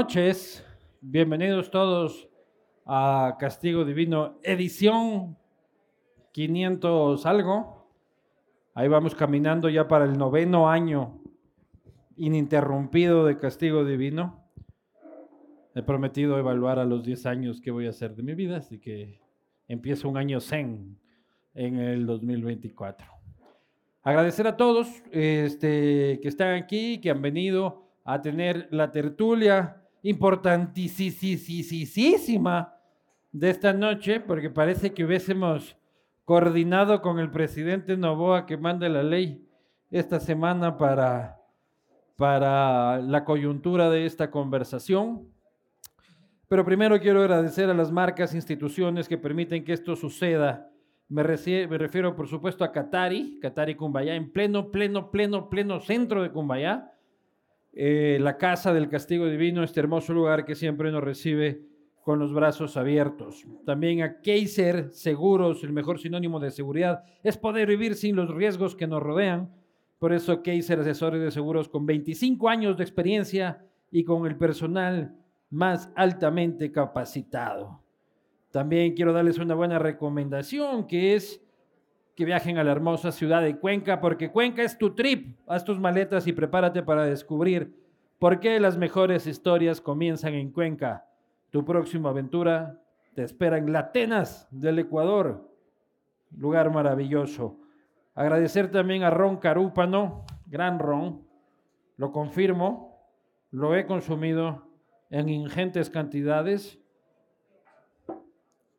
noches. Bienvenidos todos a Castigo Divino, edición 500 algo. Ahí vamos caminando ya para el noveno año ininterrumpido de Castigo Divino. He prometido evaluar a los 10 años qué voy a hacer de mi vida, así que empiezo un año zen en el 2024. Agradecer a todos este, que están aquí, que han venido a tener la tertulia importantísima de esta noche, porque parece que hubiésemos coordinado con el presidente Novoa que manda la ley esta semana para, para la coyuntura de esta conversación. Pero primero quiero agradecer a las marcas, instituciones que permiten que esto suceda me, refiero, por supuesto, a Catari, Catari Cumbayá, en pleno, pleno, pleno, pleno centro de Cumbayá. Eh, la casa del castigo divino, este hermoso lugar que siempre nos recibe con los brazos abiertos. También a Kaiser Seguros, el mejor sinónimo de seguridad, es poder vivir sin los riesgos que nos rodean. Por eso Kaiser Asesores de Seguros con 25 años de experiencia y con el personal más altamente capacitado. También quiero darles una buena recomendación, que es viajen a la hermosa ciudad de Cuenca, porque Cuenca es tu trip. Haz tus maletas y prepárate para descubrir por qué las mejores historias comienzan en Cuenca. Tu próxima aventura te espera en Latenas del Ecuador, lugar maravilloso. Agradecer también a Ron Carúpano, gran Ron, lo confirmo, lo he consumido en ingentes cantidades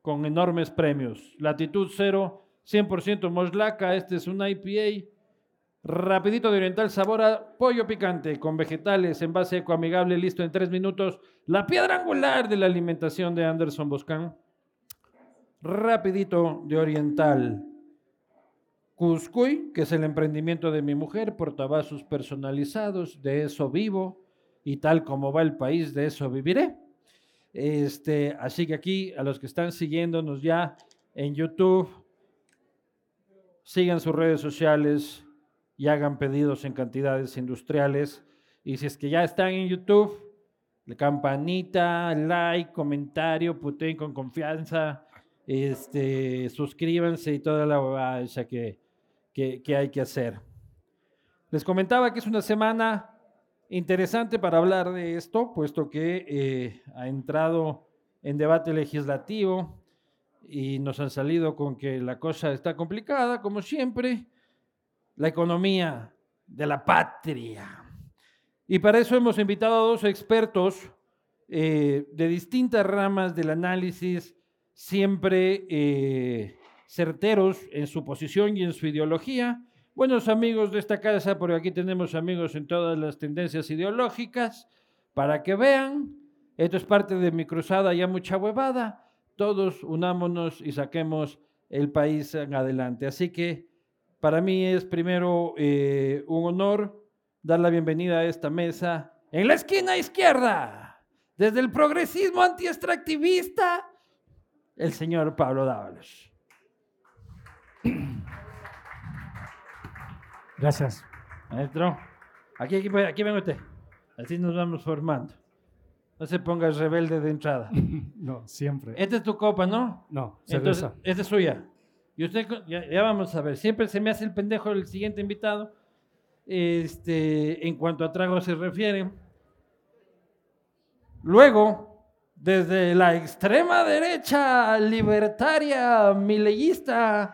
con enormes premios. Latitud cero, 100% moslaca, este es un IPA. Rapidito de oriental, sabor a pollo picante con vegetales, en base ecoamigable, listo en tres minutos. La piedra angular de la alimentación de Anderson Boscan. Rapidito de oriental. Cuscuy, que es el emprendimiento de mi mujer, portavasos personalizados, de eso vivo y tal como va el país, de eso viviré. Este, así que aquí, a los que están siguiéndonos ya en YouTube, sigan sus redes sociales y hagan pedidos en cantidades industriales. Y si es que ya están en YouTube, la campanita, like, comentario, puten con confianza, este, suscríbanse y toda la huevada que, que, que hay que hacer. Les comentaba que es una semana Interesante para hablar de esto, puesto que eh, ha entrado en debate legislativo y nos han salido con que la cosa está complicada, como siempre, la economía de la patria. Y para eso hemos invitado a dos expertos eh, de distintas ramas del análisis, siempre eh, certeros en su posición y en su ideología, buenos amigos de esta casa, porque aquí tenemos amigos en todas las tendencias ideológicas, para que vean, esto es parte de mi cruzada, ya mucha huevada, todos unámonos y saquemos el país en adelante. Así que para mí es primero eh, un honor dar la bienvenida a esta mesa en la esquina izquierda, desde el progresismo antiextractivista, el señor Pablo Dávalos. Gracias. Maestro, aquí, aquí, aquí vengo usted. Así nos vamos formando. No se ponga rebelde de entrada. no, siempre. Esta es tu copa, ¿no? No, Entonces, esta es suya. Y usted, ya, vamos a ver, siempre se me hace el pendejo el siguiente invitado. Este, en cuanto a trago se refiere. Luego, desde la extrema derecha libertaria, mileyista,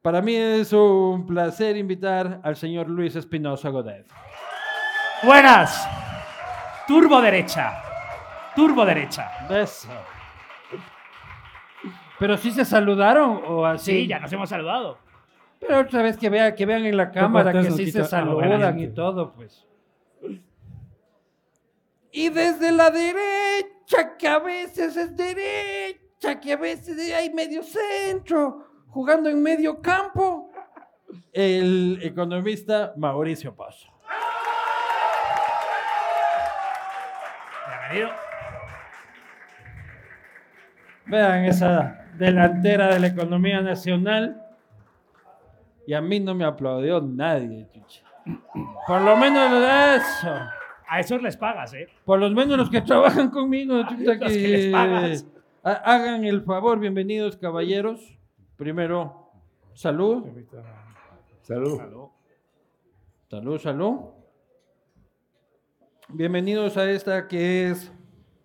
para mí es un placer invitar al señor Luis Espinosa Godet. Buenas. Turbo derecha. Turbo derecha. Eso. Pero sí se saludaron o así. Sí, ya nos hemos saludado. Pero otra vez que, vea, que vean en la cámara que sí se saludan y todo, pues. Y desde la derecha, que a veces es derecha, que a veces hay medio centro, jugando en medio campo, el economista Mauricio Paso. Bienvenido. Vean esa delantera de la economía nacional. Y a mí no me aplaudió nadie, chucha. Por lo menos de eso. A esos les pagas, ¿eh? Por lo menos los que trabajan conmigo, Los que les pagas. ha- hagan el favor, bienvenidos caballeros. Primero, salud. Salud. Salud, salud. Bienvenidos a esta que es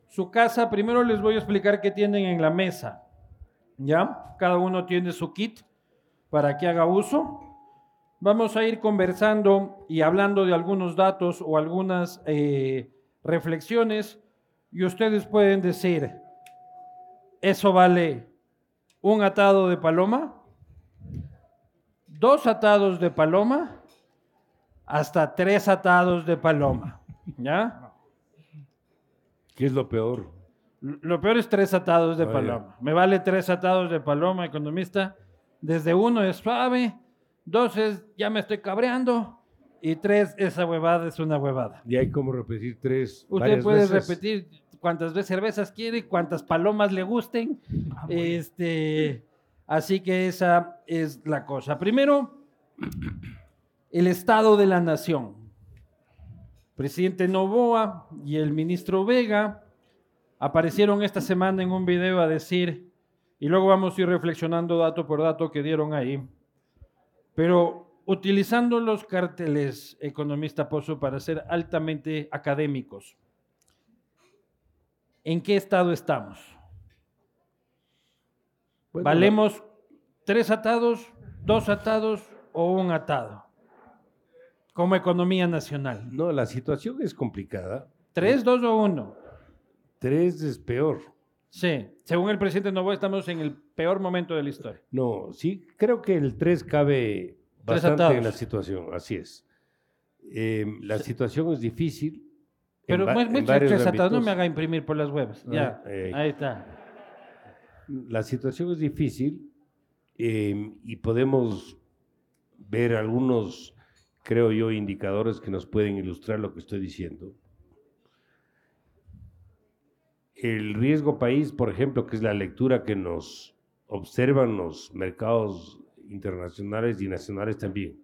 su casa. Primero les voy a explicar qué tienen en la mesa. ¿Ya? Cada uno tiene su kit para que haga uso. Vamos a ir conversando y hablando de algunos datos o algunas eh, reflexiones y ustedes pueden decir, ¿eso vale un atado de paloma? ¿Dos atados de paloma? hasta tres atados de paloma. ¿Ya? ¿Qué es lo peor? Lo peor es tres atados de Ah, ya. paloma. Me vale tres atados de paloma, economista. Desde uno es suave, dos es ya me estoy cabreando y tres esa huevada es una huevada. Y hay como repetir tres. Usted puede veces. repetir cuantas veces cervezas quiere, cuantas palomas le gusten. Ah. Este, así que esa es la cosa. Primero, el estado de la nación. Presidente Novoa y el ministro Vega aparecieron esta semana en un video a decir, y luego vamos a ir reflexionando dato por dato que dieron ahí, pero utilizando los carteles, economista Pozo, para ser altamente académicos. ¿En qué estado estamos? Bueno, ¿Valemos tres atados, dos atados o un atado? Como economía nacional. No, la situación es complicada. ¿Tres, dos o uno? Tres es peor. Sí, según el presidente Novoa estamos en el peor momento de la historia. No, sí, creo que el tres cabe Tres bastante atados. en la situación, así es. Eh, la situación es difícil. en Pero en varios tres atados, no me haga imprimir por las webs. Ya, ahí está. La situación es difícil eh, y podemos ver algunos, creo yo, indicadores que nos pueden ilustrar lo que estoy diciendo. El riesgo país, por ejemplo, que es la lectura que nos observan los mercados internacionales y nacionales también,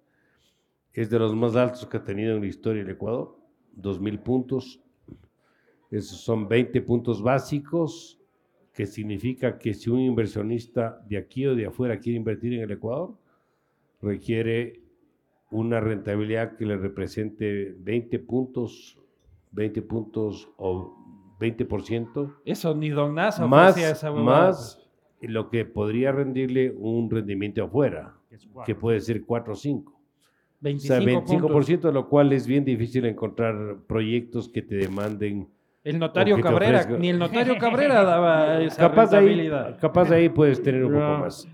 es de los más altos que ha tenido en la historia el Ecuador, 2.000 puntos. Esos son 20 puntos básicos que significa que si un inversionista de aquí o de afuera quiere invertir en el Ecuador, requiere una rentabilidad que le represente 20 puntos, 20 puntos o 20%, Eso ni Don Nasa más, esa más lo que podría rendirle un rendimiento afuera, que puede ser 4 o 5. O 25 sea, 25%, puntos. de lo cual es bien difícil encontrar proyectos que te demanden El notario o Cabrera, ni el notario Cabrera daba esa capaz de, ahí, rentabilidad. capaz ahí puedes tener un No. poco más.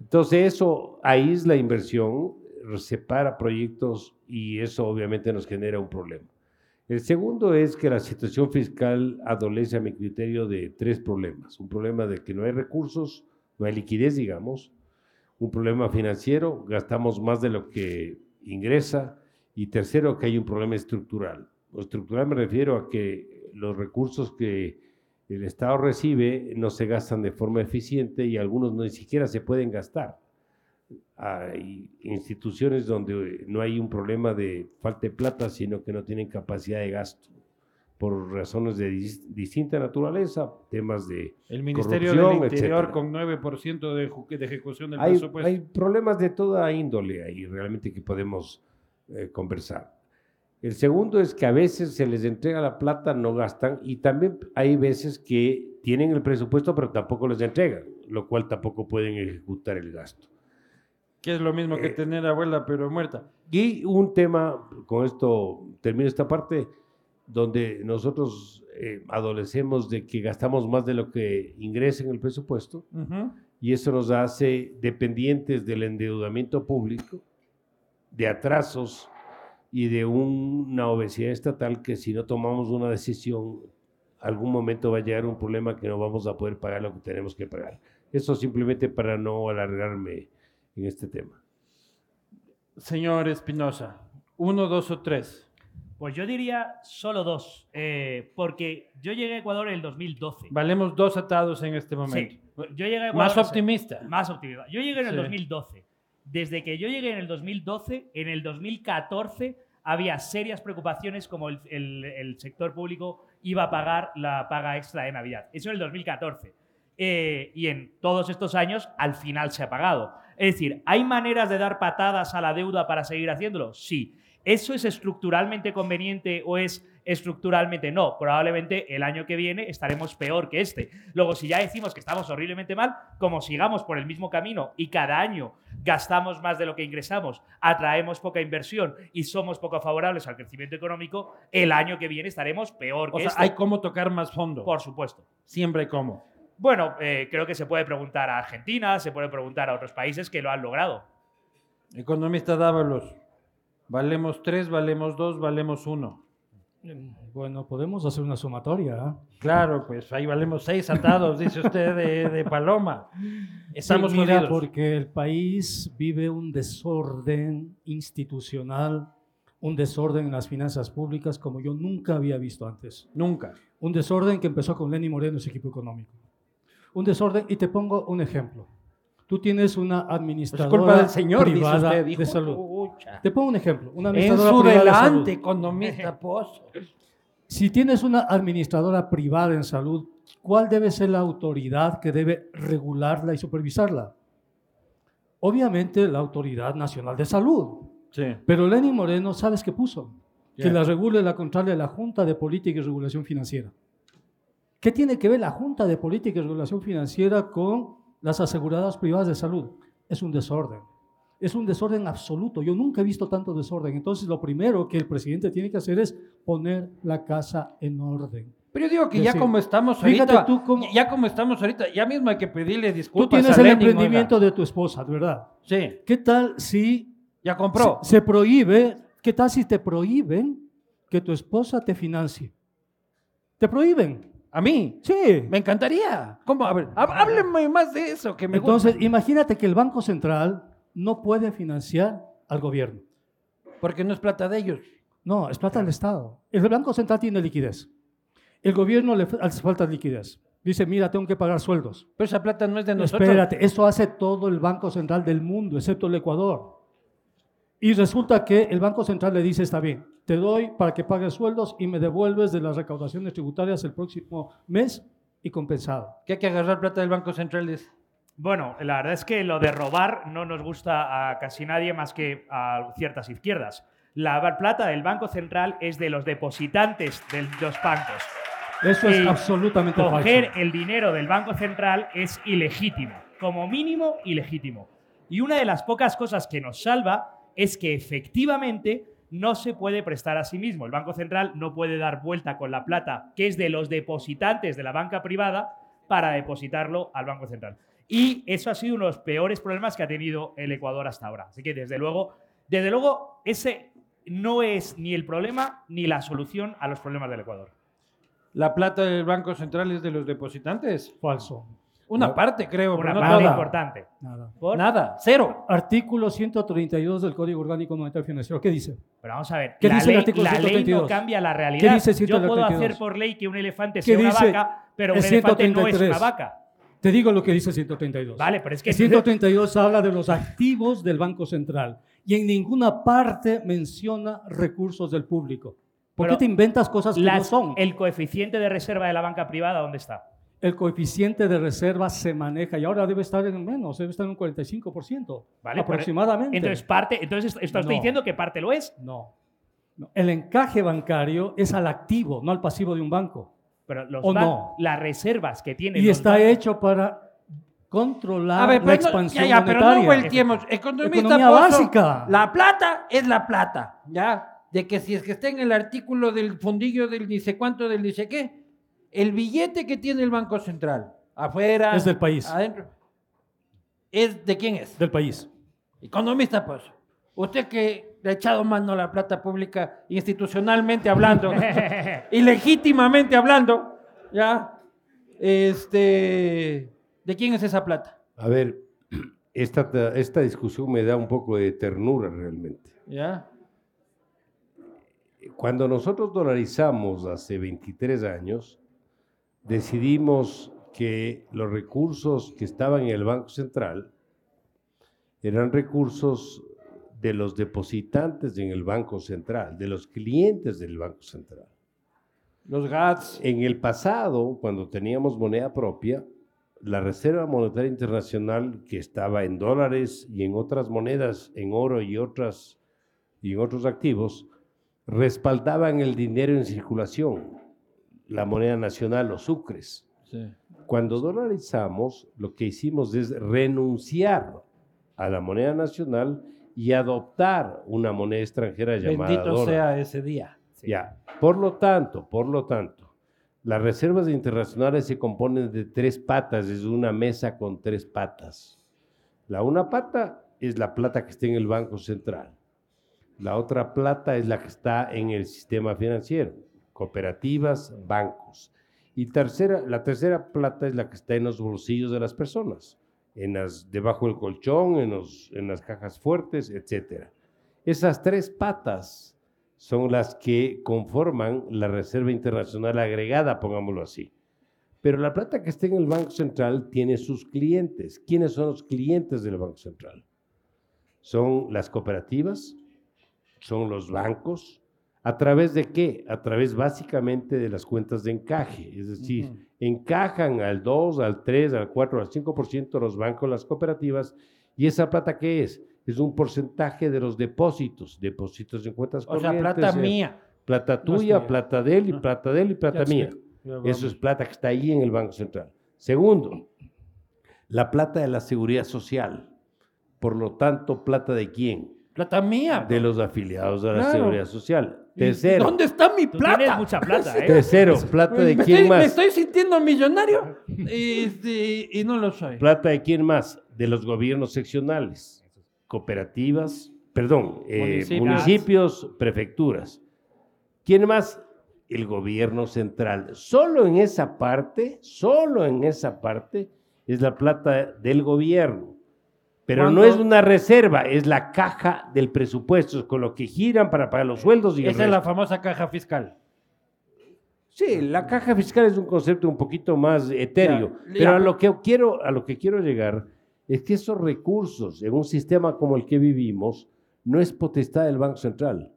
Entonces eso aísla inversión, separa proyectos y eso obviamente nos genera un problema. El segundo es que la situación fiscal adolece a mi criterio de tres problemas. Un problema de que no hay recursos, no hay liquidez, digamos. Un problema financiero, gastamos más de lo que ingresa. Y tercero, que hay un problema estructural. Estructural me refiero a que los recursos que el Estado recibe no se gastan de forma eficiente y algunos ni siquiera se pueden gastar. Hay instituciones donde no hay un problema de falta de plata, sino que no tienen capacidad de gasto por razones de dis- distinta naturaleza, temas de... El Ministerio del corrupción, Interior etcétera. con 9% de, de ejecución del Hay, presupuesto. hay problemas de toda índole ahí realmente que podemos eh, conversar. El segundo es que a veces se les entrega la plata, no gastan, y también hay veces que tienen el presupuesto, pero tampoco les entregan, lo cual tampoco pueden ejecutar el gasto. Que es lo mismo que Eh, tener abuela pero muerta. Y un tema, con esto termino esta parte, donde nosotros eh, adolecemos de que gastamos más de lo que ingresa en el presupuesto, Ujú. y eso nos hace dependientes del endeudamiento público, de atrasos y de una obesidad estatal que si no tomamos una decisión, algún momento va a llegar un problema que no vamos a poder pagar lo que tenemos que pagar. Eso simplemente para no alargarme en este tema. Señor Espinosa, uno, dos o tres. Pues yo diría solo dos, eh, porque yo llegué a Ecuador en el 2012. Valemos dos atados en este momento. Sí, yo llegué a Ecuador, Más optimista. Más optimista. Yo llegué en el Sí. 2012. Desde que yo llegué en el 2012, en el 2014 había serias preocupaciones como el, el- el sector público iba a pagar la paga extra de Navidad. Eso en el 2014. Eh, y en todos estos años, al final se ha pagado. Es decir, ¿hay maneras de dar patadas a la deuda para seguir haciéndolo? Sí. ¿Eso es estructuralmente conveniente o es estructuralmente no? Probablemente el año que viene estaremos peor que este. Luego, si ya decimos que estamos horriblemente mal, como sigamos por el mismo camino y cada año gastamos más de lo que ingresamos, atraemos poca inversión y somos poco favorables al crecimiento económico, el año que viene estaremos peor O que sea, este. hay cómo tocar más fondo. Por supuesto. Siempre hay cómo. Bueno, eh, creo que se puede preguntar a Argentina, se puede preguntar a otros países que lo han logrado. Economista Dávalos. Valemos tres, valemos dos, valemos uno. Bueno, podemos hacer una sumatoria. ¿ah? Claro, pues ahí valemos seis atados, dice usted de, de Paloma. Estamos Sí, mira, porque el país vive un desorden institucional, un desorden en las finanzas públicas como yo nunca había visto antes. Nunca. Un desorden que empezó con Lenny Moreno y su equipo económico. Un desorden, y te pongo un ejemplo. Tú tienes una administradora culpa del señor, dice privada usted. Hijo de salud. pucha. Te pongo un ejemplo. Una En administradora su privada de salud. delante, economista Pozo. Si tienes una administradora privada en salud, ¿cuál debe ser la autoridad que debe regularla y supervisarla? Obviamente la Autoridad Nacional de Salud. Sí. Pero Lenin Moreno, ¿sabes qué puso? Que la regule la contraria la Junta de Política y Regulación Financiera. ¿Qué tiene que ver la Junta de Política y Regulación Financiera con las aseguradoras privadas de salud? Es un desorden. Es un desorden absoluto. Yo nunca he visto tanto desorden. Entonces, lo primero que el presidente tiene que hacer es poner la casa en orden. Pero yo digo que ya como estamos ahorita, tú ya como estamos ahorita, ya mismo hay que pedirle Tú disculpas tienes a el emprendimiento oiga. de tu esposa, verdad. Sí, ¿Qué tal si ya compró. se, se prohíbe, qué tal si te prohíben que tu esposa te financie? Te prohíben. A mí, Sí. me encantaría. ¿Cómo? A ver, há- hábleme más de eso, que me Entonces, gusta. imagínate que el Banco Central no puede financiar al gobierno. Porque no es plata de ellos. No, es plata del Estado. El Banco Central tiene liquidez. El gobierno le hace falta liquidez. Dice, mira, tengo que pagar sueldos. Pero esa plata no es de nosotros. Espérate, eso hace todo el Banco Central del mundo, excepto el Ecuador. Y resulta que el Banco Central le dice, está bien, te doy para que pagues sueldos y me devuelves de las recaudaciones tributarias el próximo mes y compensado. Que hay que agarrar plata del Banco Central. dice. Bueno, la verdad es que lo de robar no nos gusta a casi nadie más que a ciertas izquierdas. La plata del Banco Central es de los depositantes de los bancos. Eso es Y absolutamente Coger falso. el dinero del Banco Central es ilegítimo, como mínimo ilegítimo. Y una de las pocas cosas que nos salva es que efectivamente no se puede prestar a sí mismo. El Banco Central no puede dar vuelta con la plata que es de los depositantes de la banca privada para depositarlo al Banco Central. Y eso ha sido uno de los peores problemas que ha tenido el Ecuador hasta ahora. Así que desde luego, desde luego, ese no es ni el problema ni la solución a los problemas del Ecuador. La plata del Banco Central es de los depositantes. Falso. Una No. parte, creo, Una pero no parte importante. Nada. ¿Por? Nada, cero. Artículo 132 del Código Orgánico Monetario Financiero. ¿Qué dice? Pero vamos a ver, ¿Qué la, dice el ley, artículo la ley no 132? cambia la realidad. ¿Qué dice el Yo puedo 132? hacer por ley que un elefante ¿Qué sea una dice vaca, pero un el elefante no es 133? una vaca. Te digo lo que dice el 132. Vale, pero es que El 132 habla de los activos del Banco Central y en ninguna parte menciona recursos del público. ¿Por Pero qué te inventas cosas que no las- son? el coeficiente de reserva de la banca privada, ¿dónde está? El coeficiente de reserva se maneja y ahora debe estar en menos, debe estar en un 45%, Vale, pero- aproximadamente. Entonces, parte, entonces estoy No. diciendo que parte lo es, no, no. El encaje bancario es al activo, no al pasivo de un banco. pero los ¿O no? las reservas que tienen Y los está bancos- hecho para controlar A ver, la pero no, expansión ya, ya, pero no monetaria. volteemos. Economista Economía Pozo, básica. La plata es la plata, ¿ya? De que si es que está en el artículo del fundillo del dice cuánto, del dice qué, el billete que tiene el Banco Central, afuera, Es del país. adentro, ¿es de quién es? Del país. Economista Pozo. Usted que le ha echado mano a la plata pública institucionalmente hablando, y legítimamente hablando, ¿ya? Este, ¿de quién es esa plata? A ver, esta, esta discusión me da un poco de ternura realmente. ¿Ya? Cuando nosotros dolarizamos hace 23 años, decidimos que los recursos que estaban en el Banco Central eran recursos de los depositantes en el Banco Central, de los clientes del Banco Central. Los GATS. En el pasado, cuando teníamos moneda propia, la Reserva Monetaria Internacional, que estaba en dólares y en otras monedas, en oro y, otras, y en otros activos, respaldaban el dinero en circulación, la moneda nacional, los sucres. Sí. Cuando dolarizamos, lo que hicimos es renunciar a la moneda nacional y adoptar una moneda extranjera llamada Bendito dólar. sea ese día. Ya. Por lo tanto, por lo tanto, las reservas internacionales se componen de tres patas, es una mesa con tres patas. La una pata es la plata que está en el Banco Central. La otra plata es la que está en el sistema financiero, cooperativas, bancos. Y tercera, la tercera plata es la que está en los bolsillos de las personas, en las, debajo del colchón, en, los, en las cajas fuertes, etc. Esas tres patas son las que conforman la Reserva Internacional agregada, pongámoslo así. Pero la plata que está en el Banco Central tiene sus clientes. ¿Quiénes son los clientes del Banco Central? Son las cooperativas, son los bancos. ¿A través de qué? A través básicamente de las cuentas de encaje. Es decir, encajan al 2, al 3, al 4, al 5% los bancos, las cooperativas. ¿Y esa plata qué es? Es un porcentaje de los depósitos, depósitos en cuentas O sea, corrientes. plata eh, mía. Plata No es tuya, mía. plata de él, y Ah. plata de él y plata mía. Eso es plata que está ahí en el Banco Central. Segundo, la plata de la seguridad social. Por lo tanto, plata de quién? Plata mía. De los afiliados a la Claro. seguridad social. ¿Y Tercero, ¿Dónde está mi Tú plata? tienes mucha plata, ¿eh? tercero, plata de me, quién estoy, me más? estoy sintiendo millonario y, y- y no lo soy. Plata de quién más? De los gobiernos seccionales, cooperativas, perdón, eh, Municipios. municipios, prefecturas. ¿Quién más? El gobierno central. Solo en esa parte, solo en esa parte es la plata del gobierno. Pero no es una reserva, es la caja del presupuesto, es con lo que giran para pagar los sueldos y Esa es la famosa caja fiscal. Sí, la caja fiscal es un concepto un poquito más etéreo, Ya, pero a lo que quiero a lo que quiero llegar es que esos recursos en un sistema como el que vivimos no es potestad del Banco Central.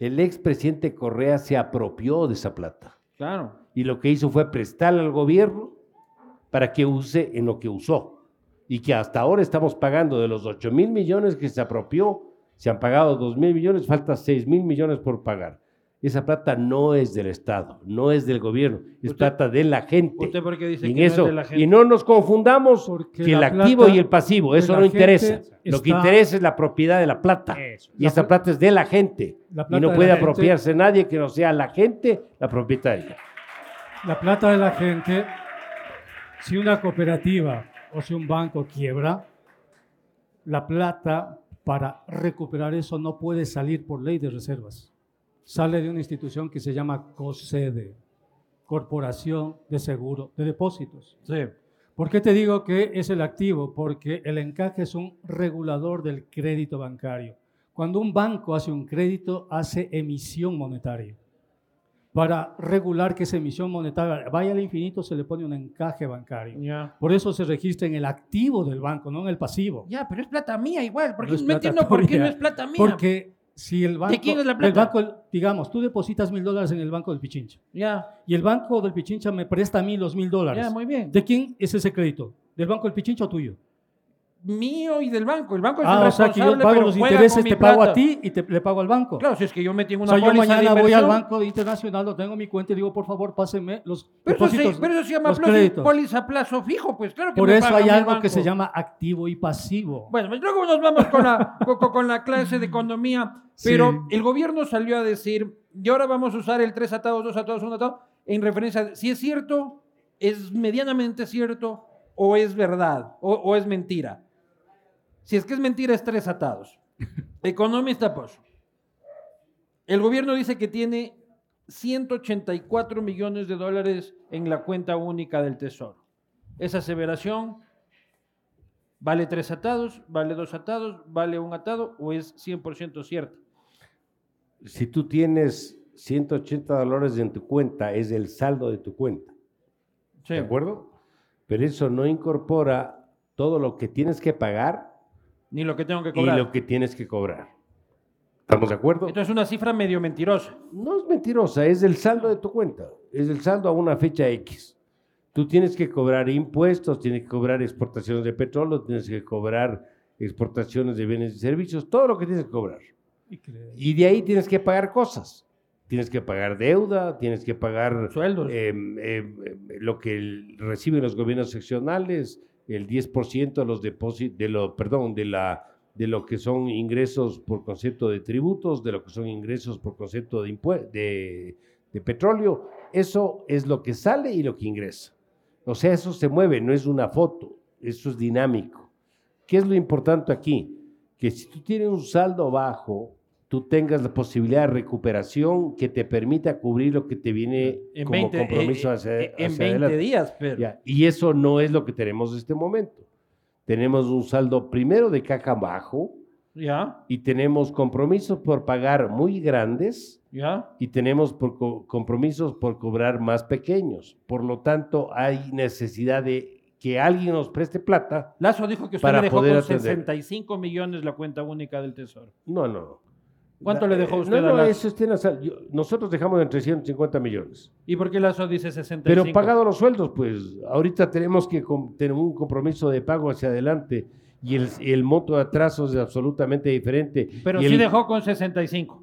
El expresidente Correa se apropió de esa plata Claro. y lo que hizo fue prestarle al gobierno para que use en lo que usó y que hasta ahora estamos pagando de los 8 mil millones que se apropió, se han pagado 2 mil millones, falta 6 mil millones por pagar. Esa plata no es del Estado, no es del gobierno, es Usted- plata de la gente. ¿Usted por qué dice Y que no eso, es de la gente? y no nos confundamos Porque que el activo plata y el pasivo, eso no interesa. Lo que interesa es la propiedad de la plata. Eso. Y esa plata es de la gente. La Y plata no de puede gente- apropiarse nadie que no sea la gente la propietaria. La plata de la gente, si una cooperativa o si un banco quiebra, la plata para recuperar eso no puede salir por ley de reservas. Sale de una institución que se llama COSEDE, Corporación de Seguro de Depósitos. Sí. ¿Por qué te digo que es el activo? Porque el encaje es un regulador del crédito bancario. Cuando un banco hace un crédito, hace emisión monetaria. Para regular que esa emisión monetaria vaya al infinito, se le pone un encaje bancario. Ya. Por eso se registra en el activo del banco, no en el pasivo. Ya, pero es plata mía igual. ¿Por No no, entiendo por qué no es plata mía? Porque si el banco, quién es la el plata? banco, digamos, tú depositas mil dólares en el banco del Pichincha Ya, y el banco del Pichincha me presta a mí los mil dólares. ya, muy bien. ¿De quién es ese crédito? ¿Del banco del Pichincha o tuyo? Mío y del banco. El banco es Ah, el o sea que yo responsable, pago los intereses, te pago plata. a ti y te, le pago al banco. Claro, si es que yo metí en o una sea, yo de mañana voy al banco internacional, lo tengo en mi cuenta y digo, por favor, pásenme los Pero eso, sí, depósitos, pero eso se llama póliza plazo fijo, pues claro que Por me eso hay algo que se llama activo y pasivo. Bueno, pues luego nos vamos con la, con, la clase de economía, pero Sí. el gobierno salió a decir, y ahora vamos a usar el tres atados, dos atados, un atado, en referencia a si es cierto, es medianamente cierto, o es verdad, o, o es mentira. Si es que es mentira, es tres atados. Economista Pozo. El gobierno dice que tiene 184 millones de dólares en la cuenta única del Tesoro. Esa aseveración ¿Vale tres atados? ¿Vale dos atados? ¿Vale un atado? ¿O es 100% cierta? Si tú tienes 180 dólares en tu cuenta, es el saldo de tu cuenta. Sí. ¿De acuerdo? Pero eso no incorpora todo lo que tienes que pagar Ni lo que tengo que y cobrar. lo que tienes que cobrar. ¿Estamos de acuerdo? Entonces, una cifra medio mentirosa. No es mentirosa, es el saldo de tu cuenta, es el saldo a una fecha X. Tú tienes que cobrar impuestos, tienes que cobrar exportaciones de petróleo, tienes que cobrar exportaciones de bienes y servicios, todo lo que tienes que cobrar. Y de ahí tienes que pagar cosas. Tienes que pagar deuda, tienes que pagar Sueldos. eh, eh, eh, lo que reciben los gobiernos seccionales, el 10% de los depósitos, de lo, perdón, de la de lo que son ingresos por concepto de tributos, de lo que son ingresos por concepto de, de, de petróleo. Eso es lo que sale y lo que ingresa. O sea, eso se mueve, no es una foto, eso es dinámico. ¿Qué es lo importante aquí? Que si tú tienes un saldo bajo, tú tengas la posibilidad de recuperación que te permita cubrir lo que te viene En como 20, compromiso eh, hacia, eh, en hacia 20 adelante. días, pero. Ya, Y eso no es lo que tenemos en este momento. Tenemos un saldo primero de caja bajo Ya, y tenemos compromisos por pagar muy grandes ya. y tenemos por co- compromisos por cobrar más pequeños. Por lo tanto, hay necesidad de que alguien nos preste plata. Lazo dijo que usted Para le dejó poder con atender. 65 millones la cuenta única del Tesoro. No, no, no. ¿Cuánto le dejó eh, usted No, a no, Lazo? eso está en la sal- yo- nosotros dejamos en 350 millones. ¿Y por qué Lazo dice 65? Pero pagado los sueldos, pues ahorita tenemos que tener un compromiso de pago hacia adelante y el, el monto de atrasos es absolutamente diferente. Pero Y sí el- dejó con 65.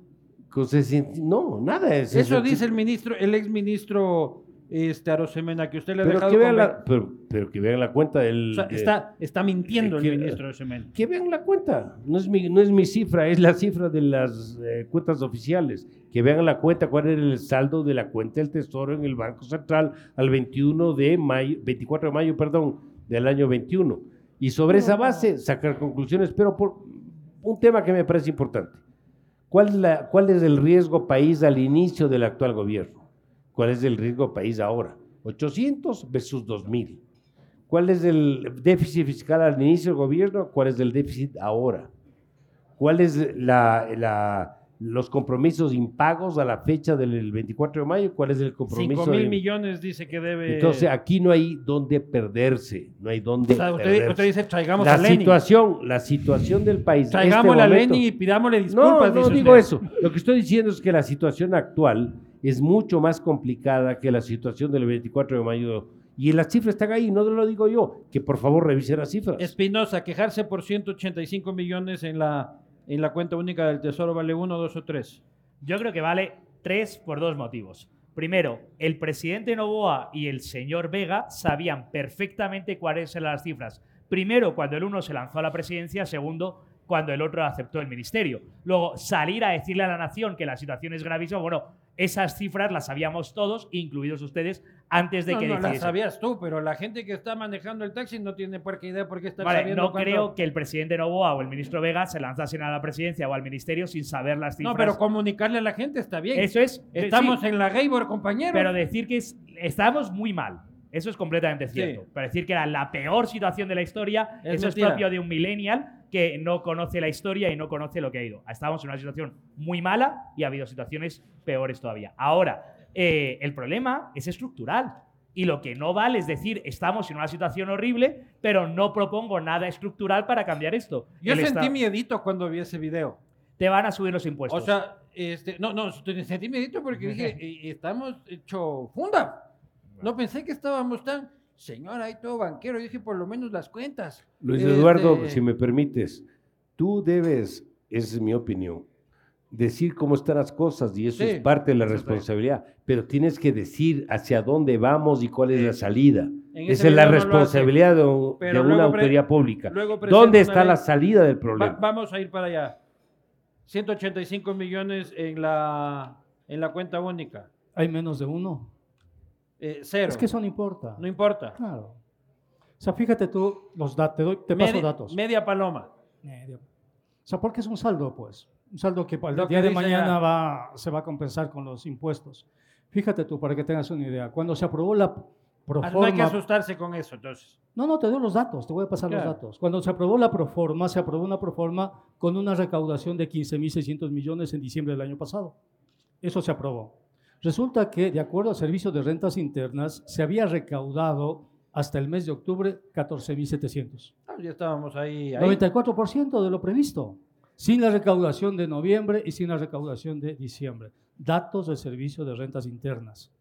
con sesen- No, nada es Eso dice el ministro, el ex ministro este, Arosemena, que usted le ha Pero dejado que, vean con la, pero, pero que vean la cuenta del... O sea, de- está, está mintiendo eh, el ministro Arosemena. Que vean la cuenta. No es, mi, no es mi cifra, es la cifra de las eh, cuentas oficiales. Que vean la cuenta, cuál era el saldo de la cuenta del Tesoro en el Banco Central al 21 de mayo, 24 de mayo, perdón, del año 21. Y sobre esa base sacar conclusiones, pero por un tema que me parece importante. ¿Cuál es, la, ¿Cuál es el riesgo país al inicio del actual gobierno? ¿Cuál es el riesgo país ahora? 800 versus 2000. ¿Cuál es el déficit fiscal al inicio del gobierno? ¿Cuál es el déficit ahora? ¿Cuál es la, la- los compromisos impagos a la fecha del 24 de mayo? ¿Cuál es el compromiso? 5 mil millones dice que debe. Entonces aquí no hay dónde perderse, no hay dónde O sea, usted, perderse. usted dice, traigamos la a Lenin. situación, la situación del país. este Traigámosle a momento- Lenin y pidámosle no, disculpas. no dice digo eso. Lo que estoy diciendo es que la situación actual es mucho más complicada que la situación del 24 de mayo. Y las cifras están ahí, no lo digo yo. Que por favor revisen las cifras. Espinosa, quejarse por 185 millones en la, en la cuenta única del Tesoro vale uno, dos o tres. Yo creo que vale tres por dos motivos. Primero, el presidente Novoa y el señor Vega sabían perfectamente cuáles eran las cifras. Primero, cuando el uno se lanzó a la presidencia. Segundo, cuando el otro aceptó el ministerio. Luego, salir a decirle a la nación que la situación es gravísima. Bueno, esas cifras las sabíamos todos, incluidos ustedes, antes de no, que no, la decidiesen. sabías tú, pero la gente que está manejando el taxi no tiene por qué idea por qué está Vale, sabiendo no cuánto- creo que el presidente Novoa o el ministro Vega se lanzasen a la presidencia o al ministerio sin saber las cifras. No, pero comunicarle a la gente está bien. Eso es. Estamos sí, en la Gaybor, compañero. Pero decir que es- estábamos muy mal. Eso es completamente cierto. Sí. Pero decir que era la peor situación de la historia, Es eso mentira. es propio de un millennial que no conoce la historia y no conoce lo que ha ido. Estábamos en una situación muy mala y ha habido situaciones peores todavía. Ahora, eh, el problema es estructural. Y lo que no vale es decir, estamos en una situación horrible, pero no propongo nada estructural para cambiar esto. Yo El sentí Estado- miedito cuando vi ese video. Te van a subir los impuestos. O sea, este, no, no, sentí miedito porque dije, eh, estamos hecho funda. No pensé que estábamos tan, señor, hay todo banquero. Yo dije, por lo menos las cuentas. Luis Este, Eduardo, si me permites, tú debes, esa es mi opinión, decir cómo están las cosas y eso Sí, es parte de la responsabilidad, pero tienes que decir hacia dónde vamos y cuál es la salida. Esa es la no hace. responsabilidad de, una autoridad pública. ¿Dónde está la salida del Va- problema? vamos a ir para allá. 185 millones en la, en la cuenta única. Hay menos de uno. Eh, cero. Es que eso no importa. No importa. Claro. O sea, fíjate tú, los datos, te, doy- te paso Media- datos. Media paloma. Medio. O sea, porque es un saldo, pues. Un saldo que el Lo que día de mañana va, se va a compensar con los impuestos. Fíjate tú, para que tengas una idea. Cuando se aprobó la Ah, No hay que proforma... asustarse con eso, entonces. No, no, te doy los datos, te voy a pasar Claro. los datos. Cuando se aprobó la proforma, se aprobó una proforma con una recaudación de 15.600 millones en diciembre del año pasado. Eso se aprobó. Resulta que, de acuerdo al Servicio de Rentas Internas, se había recaudado hasta el mes de octubre 14.700. Ah, ya estábamos ahí. ahí. 94% de lo previsto, sin la recaudación de noviembre y sin la recaudación de diciembre. Datos del Servicio de Rentas Internas.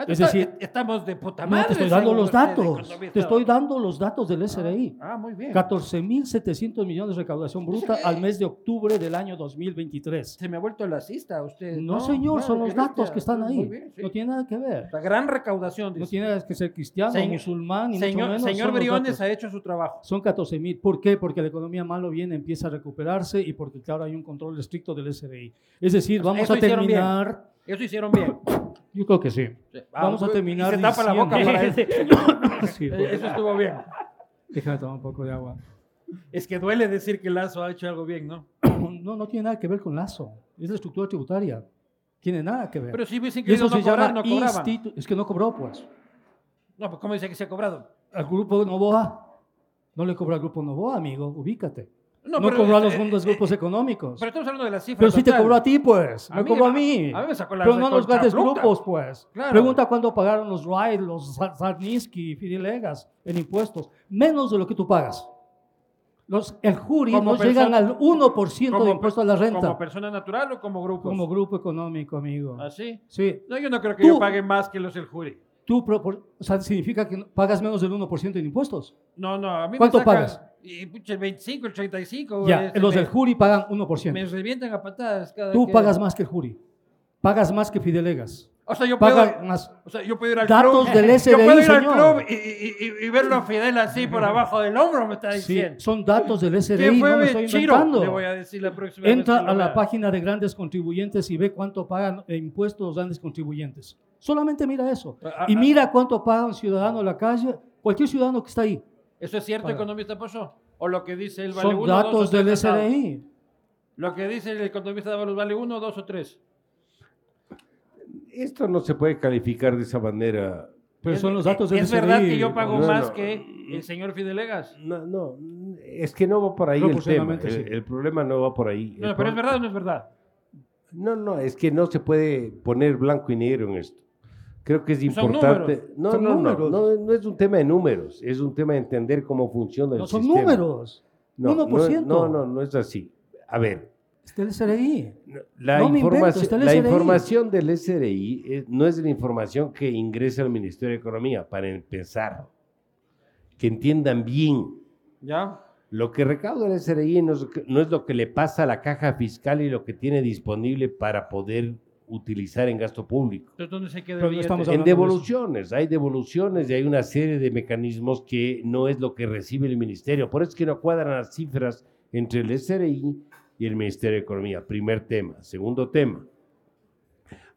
Ah, es decir, estamos de puta No, madre. te estoy dando los datos. Te estoy dando los datos del SRI. Ah, muy bien. 14.700 millones de recaudación bruta al mes de octubre del año 2023. Se me ha vuelto lacista usted. No, señor, son los datos que están ahí. bien, sí. No tiene nada que ver. La gran recaudación. No tiene que ser cristiano, Señor- musulmán, ni mucho señor menos. señor Briones ha hecho su trabajo. Son 14 mil. ¿Por qué? Porque la economía malo viene, empieza a recuperarse y porque, claro, hay un control estricto del SRI. Es decir, vamos Eso a bien. terminar. Eso hicieron bien. Yo creo que sí. Ah, Vamos a y terminar Se tapa la boca para eso. Sí, Eh, pues. Eso estuvo bien. Déjame tomar un poco de agua. Es que duele decir que Lazo ha hecho algo bien, ¿no? No, no tiene nada que ver con Lazo. Es la estructura tributaria. Tiene nada que ver. Pero si hubiesen querido no se cobrar, no cobraban. Es que no cobró, pues. No, pues ¿cómo dice que se ha cobrado? Al grupo Novoa. No le cobró al grupo Novoa, amigo. Ubícate. No, pero, cobró a los eh, fondos eh, grupos eh, económicos. Pero estamos hablando de la cifra Pero sí te cobró a ti, pues. A Me mí- cobró a mí. a mí me sacó la Pero no a los grandes grupos, pues. Claro. Pregunta cuánto pagaron los Wright, los y Fidilegas en impuestos. Menos de lo que tú pagas. Los, el jury Como no llegan al 1% de Como- impuesto a la renta. ¿Como persona natural o como grupo? Como grupo económico, amigo. ¿Así? Sí. No, yo no creo que Tú- yo pague más que los del jury. Tú, o sea, significa que pagas menos del 1% en impuestos. No, no, a mí ¿Cuánto me sacan, pagas? El 25, el 35. Ya, este, los me, del jury pagan 1%. Me revientan a patadas cada Tú que- pagas más que el jury. Pagas más que Fidelegas. O sea, yo puedo, Pagas más. o sea, yo puedo ir al Datos club. del yo puedo ir señor. al club y, y- y- y verlo a Fidel así por abajo del hombro, me está Sí, diciendo. son datos del ¿Qué SRI, fue no me estoy Chiro? inventando. Le voy a decir la próxima vez Entra lo a la página de grandes contribuyentes y ve cuánto pagan de impuestos los grandes contribuyentes. Solamente mira eso. Ah, Y ah, mira cuánto paga un ciudadano en la calle, cualquier ciudadano que está ahí. ¿Eso es cierto, Paga. economista Pozo? ¿O lo que dice él vale Son uno, dos datos tres del? SRI. Lo que dice el economista vale uno, dos o tres. Esto no se puede calificar de esa manera. Pero Es- son los datos del ¿Es SRI. verdad que yo pago No, más no. que el señor Fidelegas? No, no, es que no va por ahí el tema. Proporcionalmente, El, sí. el problema no va por ahí. El No, pero es verdad o no es verdad. No, no, es que no se puede poner blanco y negro en esto. Creo que es Son importante. números. No, Son no, no, números. no, no es un tema de números, es un tema de entender cómo funciona el No son sistema. números. No, no, 1%. No, no, no es así. A ver, Está el SRI. la, No me invento, información, está el la SRI. información del SRI es- no es la información que ingresa al Ministerio de Economía, para empezar. Que entiendan bien. ¿Ya? Lo que recauda el SRI no es, no es lo que le pasa a la caja fiscal y lo que tiene disponible para poder utilizar en gasto público. Entonces, ¿dónde se queda no En hablando de eso. devoluciones, hay devoluciones y hay una serie de mecanismos que no es lo que recibe el ministerio. Por eso es que no cuadran las cifras entre el SRI y el Ministerio de Economía. Primer tema. Segundo tema.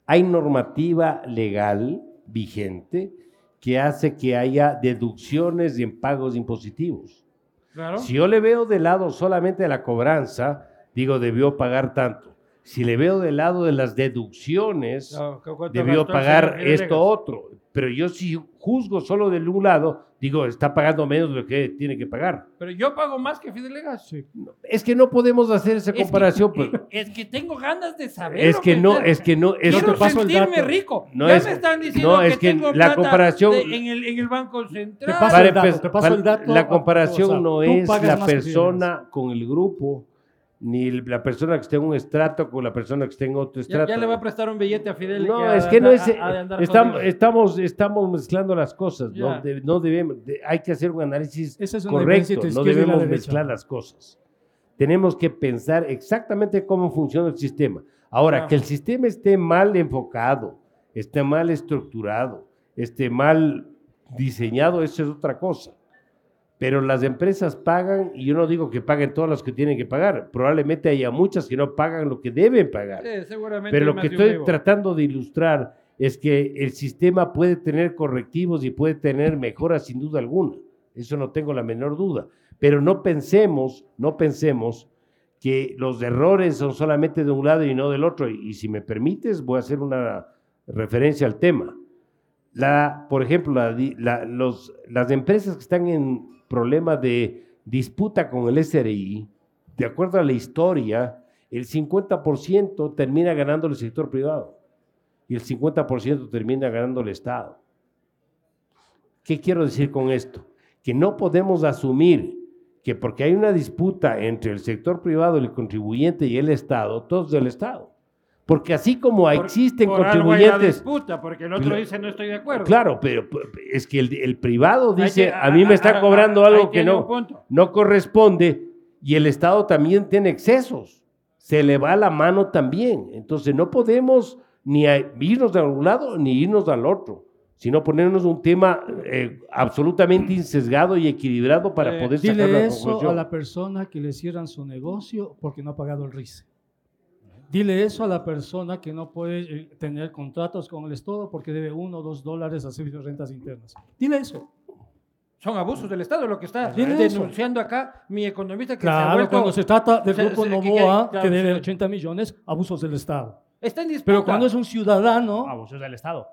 Hay normativa legal vigente que hace que haya deducciones en pagos impositivos. Claro. Si yo le veo de lado solamente de la cobranza, digo, debió pagar tanto. Si le veo del lado de las deducciones, No, ¿cu- cuánto debió pagar esto otro. Pero yo si juzgo solo del un lado, digo, está pagando menos de lo que tiene que pagar. Pero yo pago más que Fidelegas. Sí. Es que no podemos hacer esa Es que- comparación. pues. Es que tengo ganas de saber. Es que no, es que no, es Quiero te paso sentirme rico. No ya es- me están diciendo no, que es que tengo la plata comparación- de- en, el, en el Banco Central. paso Para el dato, empe- te paso para- el dato la comparación o sea, no es la que persona con el grupo, ni la persona que esté en un estrato con la persona que esté en otro Ya, estrato. ya le va a prestar un billete a Fidel. No, es que no es. de andar Estamos, estamos, estamos mezclando las cosas. Ya. No, De- no debemos. de- hay que hacer un análisis es correcto. No la debemos mezclar las cosas. Tenemos que pensar exactamente cómo funciona el sistema. Ahora, Ah. que el sistema esté mal enfocado, esté mal estructurado, esté mal diseñado, eso es otra cosa. Pero las empresas pagan, y yo no digo que paguen todas las que tienen que pagar. Probablemente haya muchas que no pagan lo que deben pagar. Sí, seguramente Pero lo que estoy vivo. tratando de ilustrar es que el sistema puede tener correctivos y puede tener mejoras sin duda alguna. Eso no tengo la menor duda. Pero no pensemos, no pensemos que los errores son solamente de un lado y no del otro. Y, y si me permites, voy a hacer una referencia al tema. La, por ejemplo, la di- la- los- las empresas que están en problema de disputa con el SRI, de acuerdo a la historia, el 50% termina ganando el sector privado y el 50% termina ganando el Estado. ¿Qué quiero decir con esto? Que no podemos asumir que porque hay una disputa entre el sector privado, el contribuyente y el Estado, todo es del Estado. Porque así como Por- existen por algo hay la contribuyentes... disputa, porque el otro Lo- dice no estoy de acuerdo. Claro, pero es que el, el privado dice, a mí me está cobrando algo que no, no corresponde y el Estado también tiene excesos. Se le va la mano también. Entonces no podemos ni irnos de un lado ni irnos al otro, sino ponernos un tema eh, absolutamente insesgado y equilibrado para Eh, poder sacar la Dile eso a conclusión. la persona que le cierran su negocio porque no ha pagado el RICE. Dile eso a la persona que no puede eh, tener contratos con el Estado porque debe uno o dos dólares a servicios de rentas internas. Dile eso. Son abusos del Estado lo que está Dile eso. denunciando acá mi economista que se ha Claro, vuelto... cuando se trata del se- grupo se- que- Novoa, que- que debe claro, 80 millones, abusos del Estado. Está en disputa. Pero cuando es un ciudadano, Abusos del Estado.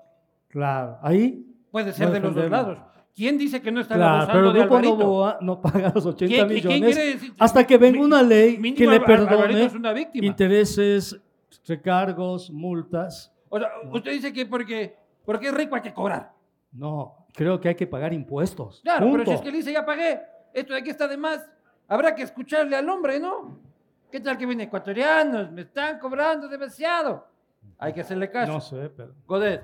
claro, ahí, Puede ser de los dos lados. ¿Quién dice que no están claro, pero abusando el de grupo Alvarito? Novoa no paga los 80 ¿Quién- quién millones quiere decir- hasta que venga una ley mínimo que le perdone intereses, recargos, multas. O sea, usted dice que porque, porque es rico hay que cobrar. No, creo que hay que pagar impuestos. Claro, pero si Punto. es que él dice ya pagué, esto de aquí está de más, habrá que escucharle al hombre, ¿no? ¿Qué tal que vienen ecuatorianos? Me están cobrando demasiado. Hay que hacerle caso. No sé, pero... Godet,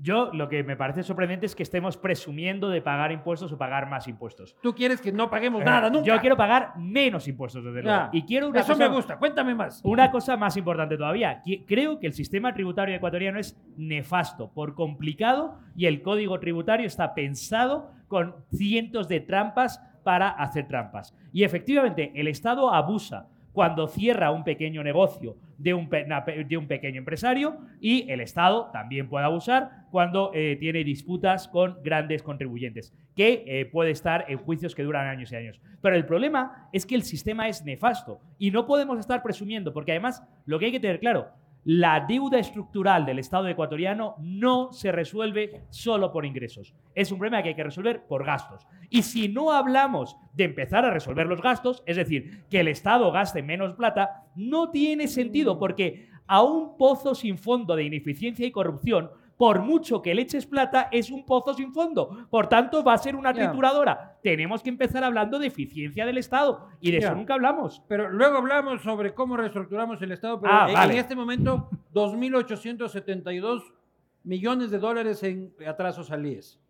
Yo lo que me parece sorprendente es que estemos presumiendo de pagar impuestos o pagar más impuestos. tú quieres que no paguemos Eh, nada, nunca. Yo quiero pagar menos impuestos, desde luego. Y quiero una Eso cosa, me gusta, cuéntame más. Una cosa más importante todavía. Creo que el sistema tributario ecuatoriano es nefasto, por complicado, y el código tributario está pensado con cientos de trampas para hacer trampas. Y efectivamente, el Estado abusa cuando cierra un pequeño negocio de un, pequeño empresario y el Estado también puede abusar cuando eh, tiene disputas con grandes contribuyentes, que eh, puede estar en juicios que duran años y años. Pero el problema es que el sistema es nefasto y no podemos estar presumiendo, porque además lo que hay que tener claro, la deuda estructural del Estado ecuatoriano no se resuelve solo por ingresos. Es un problema que hay que resolver por gastos. Y si no hablamos de empezar a resolver los gastos, es decir, que el Estado gaste menos plata, no tiene sentido porque a un pozo sin fondo de ineficiencia y corrupción, por mucho que le eches plata, es un pozo sin fondo. Por tanto, va a ser una trituradora. Tenemos que empezar hablando de eficiencia del Estado. Y de eso nunca hablamos. Pero luego hablamos sobre cómo reestructuramos el Estado, pero Ah, en, vale. en este momento 2.872 millones de dólares en atrasos al IES.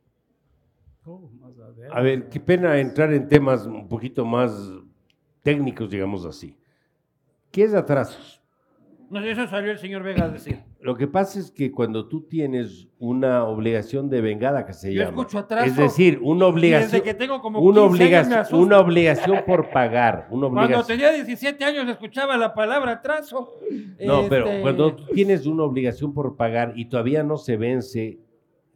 Más a ver. A ver, qué pena entrar en temas un poquito más técnicos, digamos así. ¿Qué es atrasos? No eso salió el señor Vega a decir. Lo que pasa es que cuando tú tienes una obligación de vengada que se Yo llama, escucho atraso es decir, una obligación, desde que tengo como una, 15 años me obligación una obligación por pagar, una Cuando obligación. tenía 17 años escuchaba la palabra atraso. No, pero Este, cuando tú tienes una obligación por pagar y todavía no se vence,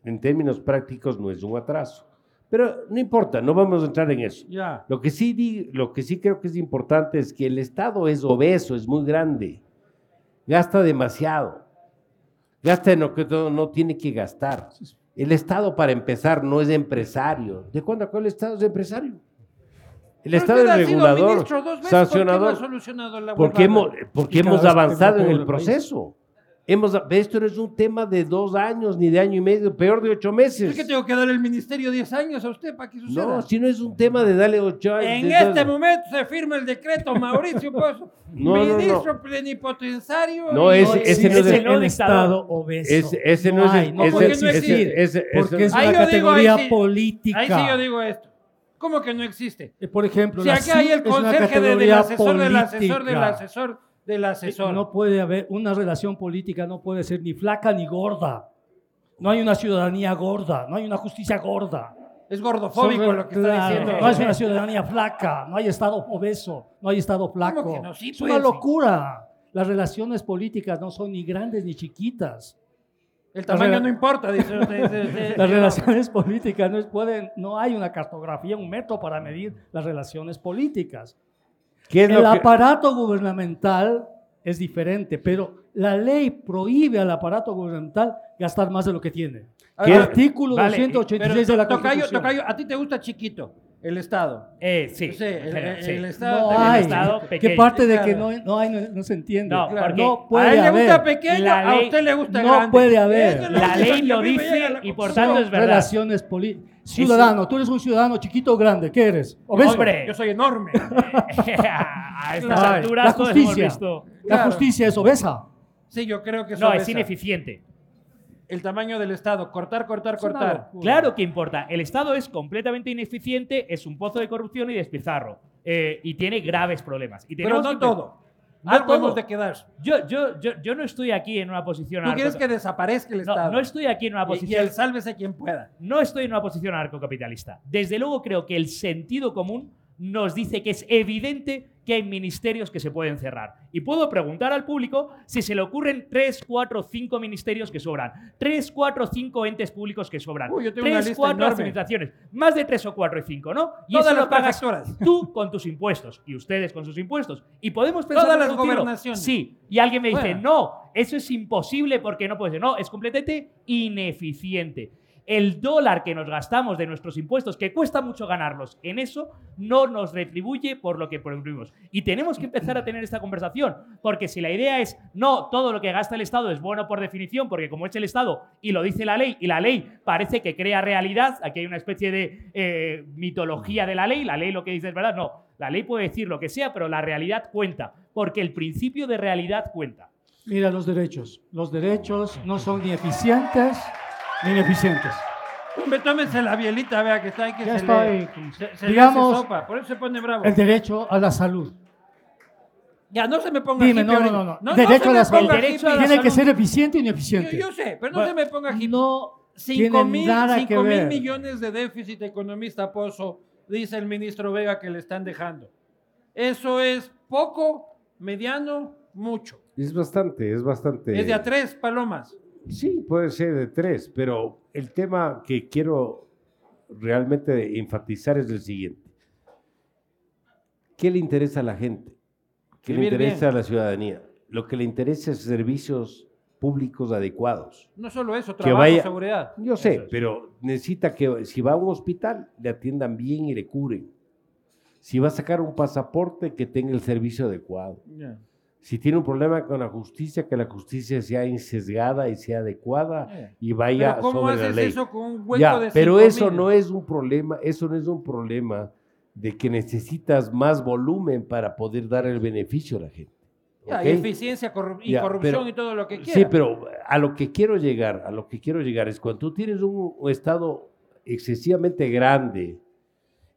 en términos prácticos no es un atraso. Pero no importa, no vamos a entrar en eso. Ya. Lo que sí, lo que sí creo que es importante es que el Estado es obeso, es muy grande, gasta demasiado, gasta en lo que todo no tiene que gastar. El Estado, para empezar, no es empresario. ¿De cuándo acá el Estado es empresario? El Estado es regulador, ministro dos veces, sancionador. ¿Por qué no ha solucionado la porque hemos, porque hemos avanzado en el proceso. Hemos, esto no es un tema de dos años, ni de año y medio, peor de ocho ¿Es meses. que tengo que darle el ministerio 10 años a usted para que suceda? No, si no es un tema de darle ocho años. En de este momento se firma el decreto Mauricio Pozo, No, no, no. ministro plenipotenciario. No, y- ese- No ese no es existe el- no. Estado obeso. Ese, ese no, es no ese- ese- ese- porque ese- es Ahí una yo digo, ahí categoría sí- política. Ahí sí yo digo esto. ¿Cómo que no existe? Eh, Por ejemplo, Si la aquí hay el es una conserje de- del asesor del asesor del asesor del asesor. No puede haber una relación política, no puede ser ni flaca ni gorda. No hay una ciudadanía gorda, no hay una justicia gorda. Es gordofóbico Son- lo que está claro, diciendo. No es una ciudadanía flaca, no hay Estado obeso, no hay Estado flaco. que no? Sí, es pues, una locura. Las relaciones políticas no son ni grandes ni chiquitas. El tamaño no importa, dice usted. dice- Las relaciones políticas no, pueden, no hay una cartografía, un metro para medir las relaciones políticas. ¿Qué es El lo que- aparato gubernamental es diferente, pero la ley prohíbe al aparato gubernamental gastar más de lo que tiene. ¿Qué- Artículo vale, 286 de la Pero, tocayo, Constitución. tocayo, a ti te gusta chiquito. El Estado. Eh, sí, el- el- sí. el Estado No hay. Estado ¿Qué pequeño. parte de que no, no hay no, no se entiende? No, Claro. no a puede él le gusta haber pequeño, La a ley- usted le gusta no grande. puede haber. Es La ley lo a dice la y por tanto es verdad. relaciones políticas. Ciudadano, tú eres un ciudadano chiquito o grande, ¿qué eres? ¿Obeso? Hombre. Yo soy enorme. a estas Ay, alturas la hemos justicia. visto. La justicia es obesa. Sí, yo creo que eso No, es obesa. ineficiente. El tamaño del Estado, cortar, cortar, cortar. Claro que importa. El Estado es completamente ineficiente, es un pozo de corrupción y despilfarro. eh, y tiene graves problemas. Y Pero tenemos no que- todo. No de quedar. Yo, yo, yo, yo no estoy aquí en una posición Tú quieres que desaparezca el no, Estado. no estoy aquí en una Y- y, posición el sálvese quien pueda. no estoy en una posición anarcocapitalista. Desde luego creo que el sentido común nos dice que es evidente que hay ministerios que se pueden cerrar. Y puedo preguntar al público si se le ocurren 3, 4, 5 ministerios que sobran, 3, 4, 5 entes públicos que sobran, Uy, yo tengo una 3, lista 4 enorme. administraciones, más de 3 o 4 y 5, ¿no? Y Todas eso las lo pagas prefecturas. tú con tus impuestos y ustedes con sus impuestos. Y podemos pensar Todas en las gobernaciones. Sí, y alguien me dice, Bueno. no, eso es imposible porque no puede ser. No, es completamente ineficiente. El dólar que nos gastamos de nuestros impuestos, que cuesta mucho ganarlos, en eso no nos retribuye por lo que producimos. Y tenemos que empezar a tener esta conversación, porque si la idea es, no, todo lo que gasta el Estado es bueno por definición, porque como es el Estado y lo dice la ley, y la ley parece que crea realidad, aquí hay una especie de eh, mitología de la ley, la ley lo que dice es verdad, no, la ley puede decir lo que sea, pero la realidad cuenta, porque el principio de realidad cuenta. Mira los derechos. Los derechos no son ni eficientes ineficientes. Hombre, tómese la bielita, vea que está ahí que Ya se le, se, se le Digamos- hace sopa. Por eso se pone bravo. El derecho a la salud. Ya, no se me ponga Dime, hippie no, no, no, no. derecho a la salud. derecho a la. Tiene que ser eficiente y Yo, ineficiente. yo sé, pero no Bueno, se me ponga hippie. No 5 tiene mil, nada que cinco mil millones de déficit economista Pozo, dice el ministro Vega que le están dejando. Eso es poco, mediano, mucho. Es bastante, es bastante. Es de a tres palomas. Sí, puede ser de tres, pero el tema que quiero realmente enfatizar es el siguiente. ¿Qué le interesa a la gente? ¿Qué le interesa bien. a la ciudadanía? Lo que le interesa es servicios públicos adecuados. No solo eso, Que trabajo, vaya- seguridad. Yo sé, es. pero necesita que si va a un hospital le atiendan bien y le curen. Si va a sacar un pasaporte, que tenga el servicio adecuado. Si tiene un problema con la justicia, que la justicia sea insesgada y sea adecuada y vaya Pero ¿cómo sobre la ley. eso con un hueco Ya, de pero 5,000? eso no es un problema, eso no es un problema de que necesitas más volumen para poder dar el beneficio a la gente. Y eficiencia corru- y Ya, corrupción pero- y todo lo que quiera. Sí, pero a lo que quiero llegar, a lo que quiero llegar es cuando tú tienes un, un estado excesivamente grande,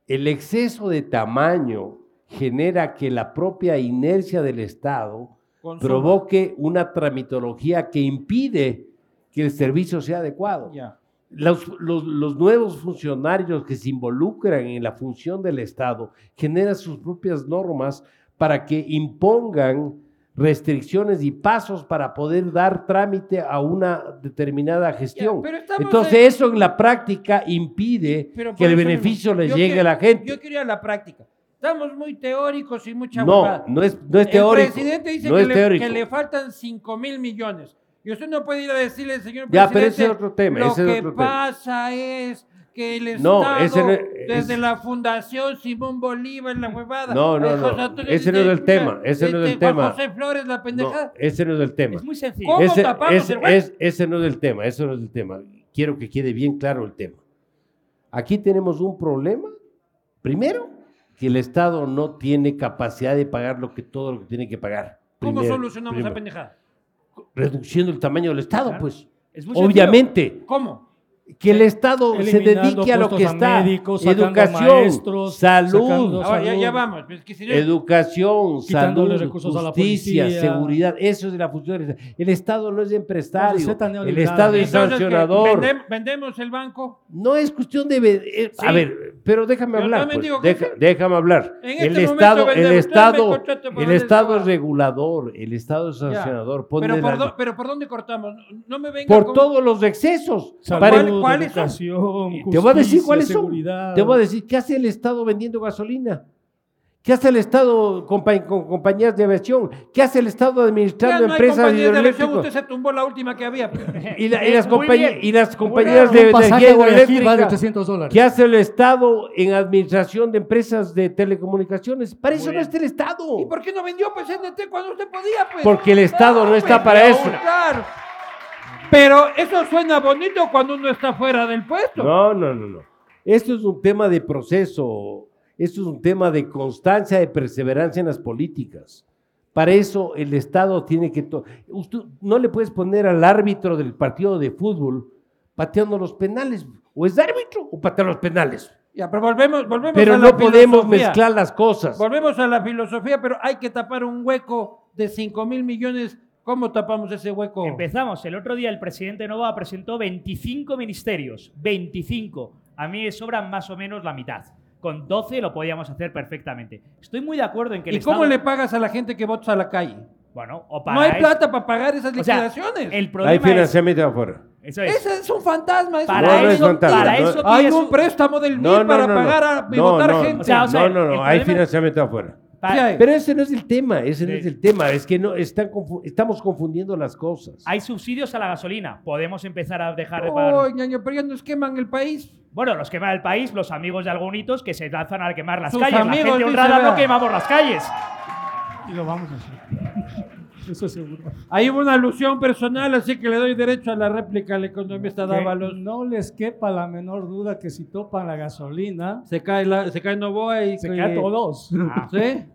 el exceso de tamaño genera que la propia inercia del Estado Consuma. provoque una tramitología que impide que el servicio sea adecuado. Ya. Los, los- los nuevos funcionarios que se involucran en la función del Estado generan sus propias normas para que impongan restricciones y pasos para poder dar trámite a una determinada gestión. estamos Entonces en- eso en la práctica impide Pero que el beneficio le llegue quiero- a la gente. Yo quería la práctica. Estamos muy teóricos y mucha No, no es, no es teórico. El presidente dice no que, es le, que le faltan 5 mil millones. Y usted no puede ir a decirle, señor Ya, presidente, pero ese es otro tema, lo ese es que otro tema. pasa es que el No, Estado, ese no es- desde es- la Fundación Simón Bolívar, la huevada. No, no, no, ese no es el tema, ese no es el este, tema. José Flores, la No, pendejada. ese no es el tema. Es muy sencillo. ¿Cómo Ese, tapamos ese- el es- ese no es el tema, eso no es el tema. Quiero que quede bien claro el tema. Aquí tenemos un problema. Primero, que el Estado no tiene capacidad de pagar lo que todo lo que tiene que pagar. ¿Cómo solucionamos primero. la pendejada? Reduciendo el tamaño del Estado, Claro. pues. Es muy sencillo. Obviamente, ¿cómo? Que el Estado se dedique a lo que está. médicos, Educación, maestros, salud, sacando- Ahora, ya, salud. ya vamos. pues, que si yo- Educación, salud, recursos a la justicia, policía. seguridad, eso es la función. El Estado no es empresario, el. Estado es sancionador. ¿Vendem- ¿Vendemos el banco? No es cuestión de... eh, A ver, pero déjame hablar. pues, deja- sí. déjame hablar. En el este momento Estado, el vendemos. Estado, el Estado es regulador, el Estado es sancionador. Pero por, la- do- pero ¿por dónde cortamos? No me venga por con- todos los excesos. Salud, Para- ¿Cuál- cuáles son? educación, te voy a decir justicia, cuáles son. seguridad. Te voy a decir, ¿qué hace el Estado vendiendo gasolina? ¿Qué hace el Estado con compañías de aviación? ¿Qué hace el Estado Ya administrando no hay empresas compañías de hidroeléctricas? usted se tumbó la última que había. Y, la- y las y las compañías bien. de energía hidroeléctrica. 300 dólares. ¿Qué hace el Estado en administración de empresas de telecomunicaciones? Para eso no bien. está el Estado. ¿Y por qué no vendió pues NT cuando usted podía? Pues? Porque el Estado no está pues, para no, eso. Pero eso suena bonito cuando uno está fuera del puesto. No, no, no, no. Esto es un tema de proceso. Esto es un tema de constancia, de perseverancia en las políticas. Para eso el Estado tiene que... Usted no le puedes poner al árbitro del partido de fútbol pateando los penales. O es árbitro o patea los penales. Ya, pero volvemos, volvemos Pero a la no podemos filosofía. mezclar las cosas. Volvemos a la filosofía, pero hay que tapar un hueco de 5 mil millones. ¿Cómo tapamos ese hueco? Empezamos. El otro día el presidente Nova presentó 25 ministerios. 25. A mí me sobran más o menos la mitad. Con 12 lo podíamos hacer perfectamente. Estoy muy de acuerdo en que el ¿Y cómo Estado- le pagas a la gente que votas a la calle? Bueno, o para No hay eso- plata para pagar esas O sea, liquidaciones. el Hay problema es... financiamiento afuera. Eso es. Ese es un fantasma. es Para una No, no es eso, fantasma, para no- eso Hay un préstamo del MIR No, no, para no, no. pagar a, votar no, gente. O sea, o sea, no, no, no, hay financiamiento afuera. Pero ese no es el tema, ese no es el tema. Es que no están confu- estamos confundiendo las cosas. Hay subsidios a la gasolina. Podemos empezar a dejar de pagar. Oh, ñaño, pero ya nos queman el país. Bueno, los quema el país, los amigos de algunitos que se lanzan a quemar las Sus calles. amigos, la gente honrada no quemamos las calles. Y lo vamos a hacer. Eso seguro. Ahí hubo una alusión personal, así que le doy derecho a la réplica al economista Que Dávalos. no les quepa la menor duda que si topan la gasolina, Se cae, la, se cae Novoa y se que- caen todos. Ah,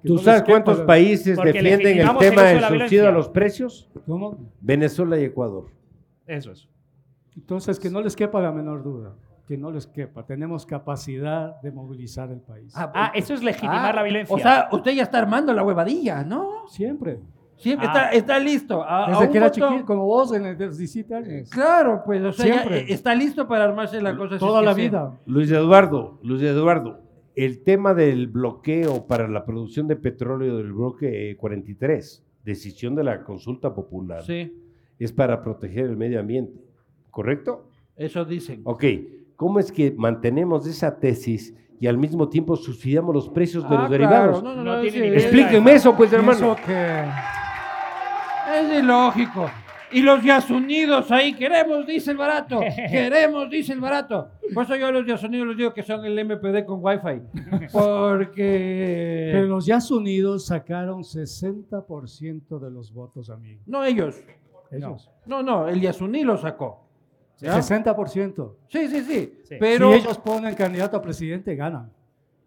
¿Tú no sabes quepa cuántos países defienden el tema del subsidio a los precios? ¿Cómo? Venezuela y Ecuador. Eso es. Entonces, que no les quepa la menor duda. Que no les quepa. Tenemos capacidad de movilizar el país. Ah, eso es legitimar Ah, la violencia. O sea, usted ya está armando la huevadilla, ¿no? Siempre. Sí, Ah. está, está listo. A- Desde que era botón. chiquito, como vos en el de los 17 años. Claro, pues, o sea, ya, Siempre. eh, está listo para armarse la cosa. Toda la vida. Luis Eduardo, Luis Eduardo, el tema del bloqueo para la producción de petróleo del bloque eh, 43, decisión de la consulta popular, Sí, es para proteger el medio ambiente, ¿correcto? eso dicen. Ok, ¿cómo es que mantenemos esa tesis y al mismo tiempo subsidiamos los precios de Ah, los derivados? claro, no, no, No no, tiene sí, ni es- idea. Explíquenme eso, pues, hermano. Pienso que Es ilógico. Y los Yasunidos ahí, queremos, dice el barato. Queremos, dice el barato. Por eso yo a los Yasunidos les digo que son el MPD con Wi-Fi. Porque. pero los Yas Unidos sacaron 60% de los votos, amigo. No ellos. Ellos. No, no, el Yasuní lo sacó. ¿Ya? 60%. Sí, sí, sí. Sí. Pero si ellos ponen candidato a presidente, ganan.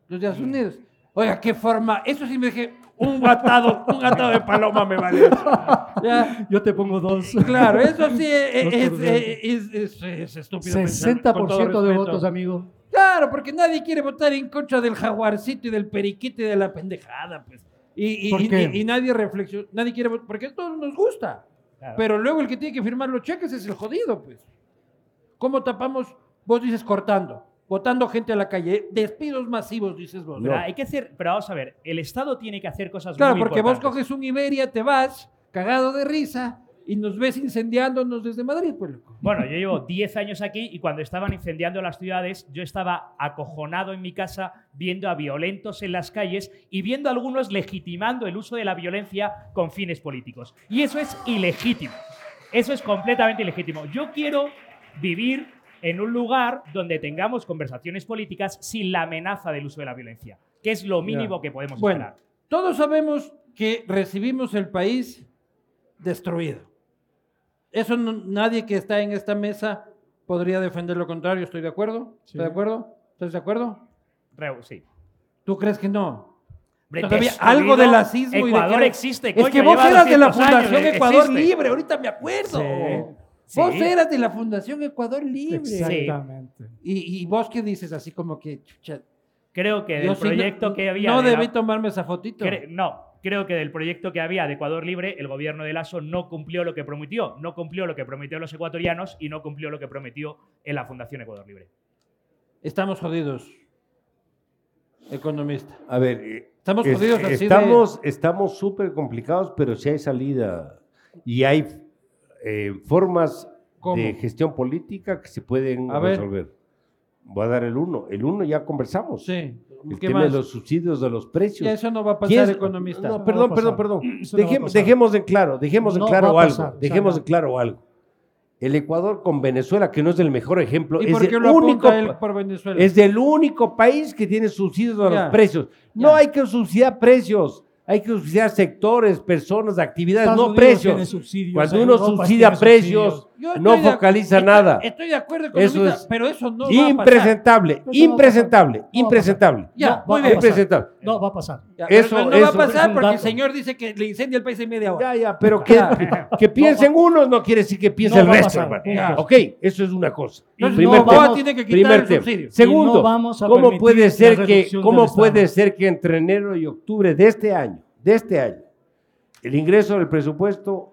los Yasunidos. Oiga, qué forma. Eso sí me dije, un atado, un atado de paloma me vale. Ya. Yo te pongo dos. Claro, eso sí es, Dos es, por es, es- es- es estúpido. pensar, 60% con todo de votos, amigo. Claro, porque nadie quiere votar en contra del jaguarcito y del periquito y de la pendejada, pues. Y, y- ¿Por y- qué? y- y nadie reflexiona, nadie quiere votar, porque a todos nos gusta. Claro. Pero luego el que tiene que firmar los cheques es el jodido, pues. ¿Cómo tapamos? Vos dices cortando, botando gente a la calle, despidos masivos, dices vos. Pero hay que hacer, pero vamos a ver, el Estado tiene que hacer cosas Claro, muy porque vos coges un Iberia, te vas, cagado de risa, y nos ves incendiándonos desde Madrid, pues loco. Bueno, yo llevo 10 años aquí y cuando estaban incendiando las ciudades, yo estaba acojonado en mi casa viendo a violentos en las calles y viendo a algunos legitimando el uso de la violencia con fines políticos. Y eso es ilegítimo. Eso es completamente ilegítimo. Yo quiero vivir en un lugar donde tengamos conversaciones políticas sin la amenaza del uso de la violencia, que es lo mínimo que podemos Bueno, esperar. todos sabemos que recibimos el país destruido. Eso no- nadie que está en esta mesa podría defender lo contrario, ¿estoy de acuerdo? Sí. ¿Estás de acuerdo? ¿Estás de acuerdo? Reu, sí. ¿Tú crees que no? Todavía algo del nazismo y de Ecuador que- existe. Es coño, que vos lleva eras de la 200 años, Fundación eh, Ecuador existe. Libre, ahorita me acuerdo. Sí. Vos Sí. eras de la Fundación Ecuador Libre. Exactamente. Y, y vos qué dices así como que, chucha, Creo que yo del sí no- proyecto que había. No la- debí tomarme esa fotito. Cre- no, creo que del proyecto que había de Ecuador Libre, el gobierno de Lasso no cumplió lo que prometió. No cumplió lo que prometió a los ecuatorianos y no cumplió lo que prometió en la Fundación Ecuador Libre. Estamos jodidos, economista. A ver, eh, Estamos es- jodidos así de- estamos estamos súper complicados, pero sí hay salida y hay eh, formas ¿Cómo? de gestión política que se pueden A ver. resolver. Voy a dar el uno. El uno ya conversamos. Sí. El ¿Qué tema más? de los subsidios de los precios. Ya eso no va a ¿Quién pasar, economista. No, perdón, perdón, perdón. No dejemos en claro, dejemos en claro algo. Dejemos en claro algo. El Ecuador con Venezuela, que no es el mejor ejemplo, ¿Y es el único es el país que tiene subsidios a Ya, los precios. No ya. hay que subsidiar precios, hay que subsidiar sectores, personas, actividades, Estados no Unidos precios. Cuando uno Europa subsidia precios, subsidios. Yo no de- focaliza estoy- nada. Estoy de acuerdo, Eso economista, es pero eso no va a pasar. Impresentable, Eso no impresentable. No impresentable. Ya, No, muy bien. Impresentable. No, va a pasar. Ya, Eso- no va a eso- pasar porque el señor dice que le incendia el país en media hora. Ya, ya, pero que, que piensen unos no quiere decir que piense No el resto, hermano. Ok, eso es una cosa. Entonces, Primer no tema. tiene que quitar Primer el tema. Segundo, no vamos a ¿cómo puede ser que cómo puede ser que entre enero y octubre de este año, de este año, el ingreso del presupuesto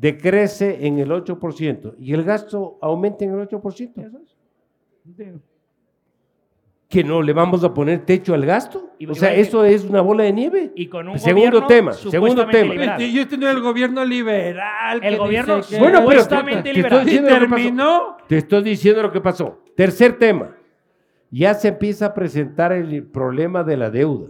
decrece en el 8% y el gasto aumenta en el 8%? ¿Que no le vamos a poner techo al gasto? Y- O sea, eso es una bola de nieve. Y con un Segundo gobierno tema, segundo tema. liberal. Y no es el gobierno liberal. El gobierno Bueno, pero supuestamente te- te liberal. estoy diciendo terminó. Te estoy diciendo lo que pasó. Tercer tema. Ya se empieza a presentar el problema de la deuda.